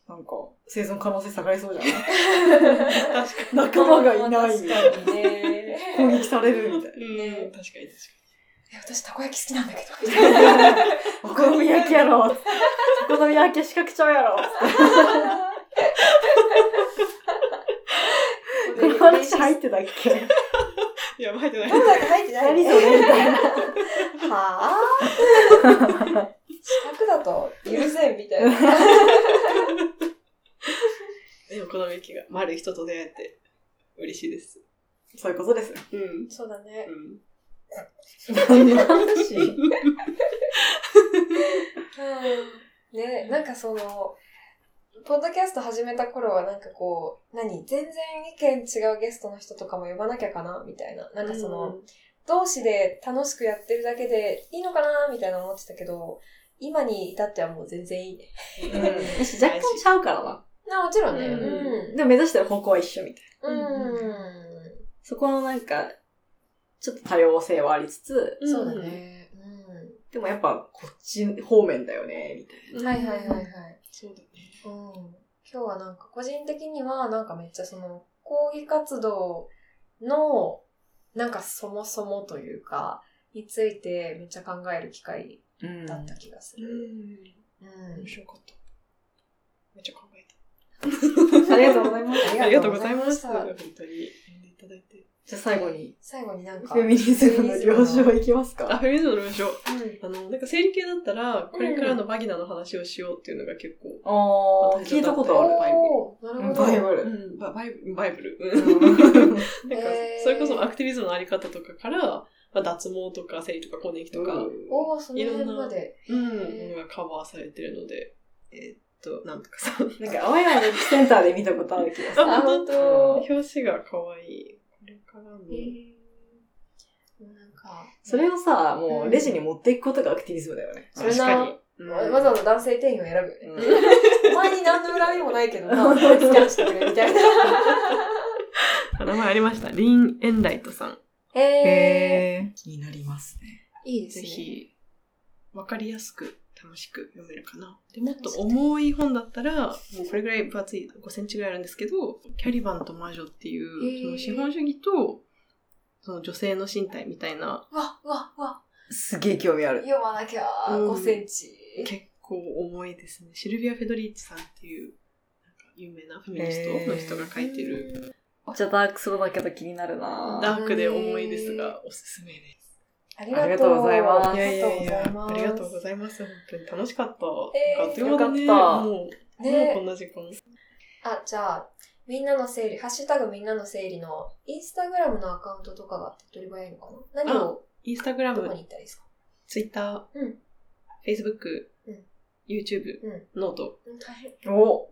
なんか、生存可能性下がりそうじゃない？確か仲間がいないみたいな。確かにね。攻撃されるみたいに。ねうん、確かに確かえ私たこ焼き好きなんだけど。お好み焼きやろ。お好み焼き四角調やろ。この話入ってたっけ？に。いや、入ってない。どんだけ入ってない何それみたいな。はぁ四角だと許せんみたいな。でも、このミキが丸い人と出会えて嬉しいです。そういうことですよ。うん。そうだね。うん。何の話？ね、なんかその、ポッドキャスト始めた頃はなんかこう、何？全然意見違うゲストの人とかも呼ばなきゃかなみたいな。なんかその、同士で楽しくやってるだけでいいのかなみたいな思ってたけど、今に至ってはもう全然いいね。うん若干ちゃうからな。あもちろんね。ううんん。でも目指してる方向は一緒みたいな。うん。そこのなんか、ちょっと多様性はありつつ、うんそうだね。でもやっぱこっち方面だよね、みたいうん。はいはいはいはい。そうだね。うん。今日はなんか個人的にはなんかめっちゃその抗議活動のなんかそもそもというか、についてめっちゃ考える機会な。だった気がすうる。ん。うん面白かった。めっちゃ考えた。ありがとうございます。ありがとうございます。した本当にいただいて。じゃあ最後に、最後になんか。フェミニズムの了承いきますあ、かフェミニズムの文章。うん。あの、なんか生理系だったら、これからのバギナの話をしようっていうのが結構、あー、聞いたことある。おーなるほど。バイブル。うん、ババイブバイブル。なんかそれこそアクティビズムのあり方とかから、まあ、脱毛とか生理とか更年期とか、おーその辺まで。うん、へものがカバーされてるので、えーっと、なんとかさ、なんか、青山のセンターで見たことある気がする。あ、本うん当。表紙が可愛い。これからの、へーなんか、それをさ、もうレジに持っていくことがアクティビズムだよね。それな確かに。うんわざわざ男性店員を選ぶよね。うん お前に何の恨みもないけどな、スキャンしてくれみたいな。あ名前ありました。リン・エンライトさん。へえ。ー。気になりますね。いいですね。ぜひ、わかりやすく楽しく読めるかな。で、もっと重い本だったら、もうこれぐらい分厚い、5センチぐらいあるんですけど、キャリバンと魔女っていう、その資本主義と、その女性の身体みたいな、わ、わ、わ、すげえ興味ある。読まなきゃ、うん5センチ。結構重いですね。シルビア・フェドリーチさんっていう、なんか有名なフェミニストの人が書いてる、めっちゃダークそうだけど気になるなダークで重いですが、おすすめです。ありがとうございますありがとうございます。ありがとうございます。本当に楽しかった。えーあっという間だね。よかったもう、もうねこんな時間。あ、じゃあ、みんなの生理、ハッシュタグみんなの生理のインスタグラムのアカウントとかが手っ取り早いのかな？何を、インスタグラどこにム、行ったらいいですか？ツイッター、うんフェイスブックうん、YouTube、うん。ノート。お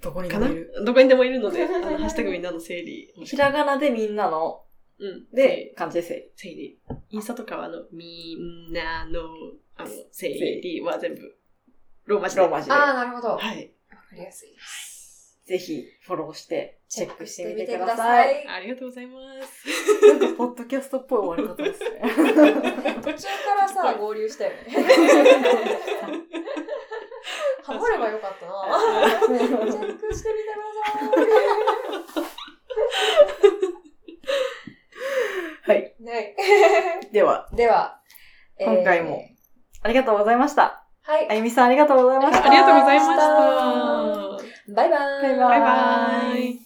どこにでもいる。どこにでもいるので、あの、ハッシュタグみんなの生理。ひらがなでみんなの、うん。で、漢字で生理。生理。インスタとかは、あの、みんなの、あの、生理は全部、ローマ字で。ローマ字で。ああ、なるほど。わかはい。りやすいです。ぜひ、フォローして、チェックしてみてください。さい。ありがとうございます。なんか、ポッドキャストっぽい終わり方ですね。途中からさ、合流したよね。ハモればよかったな。チェックしてみてくださはい。い。ね。では、では、今回もありがとうございました。はいあ。ゆみさんありがとうございました。ありがとうございました。バイバーイ。バイバイバイバイ。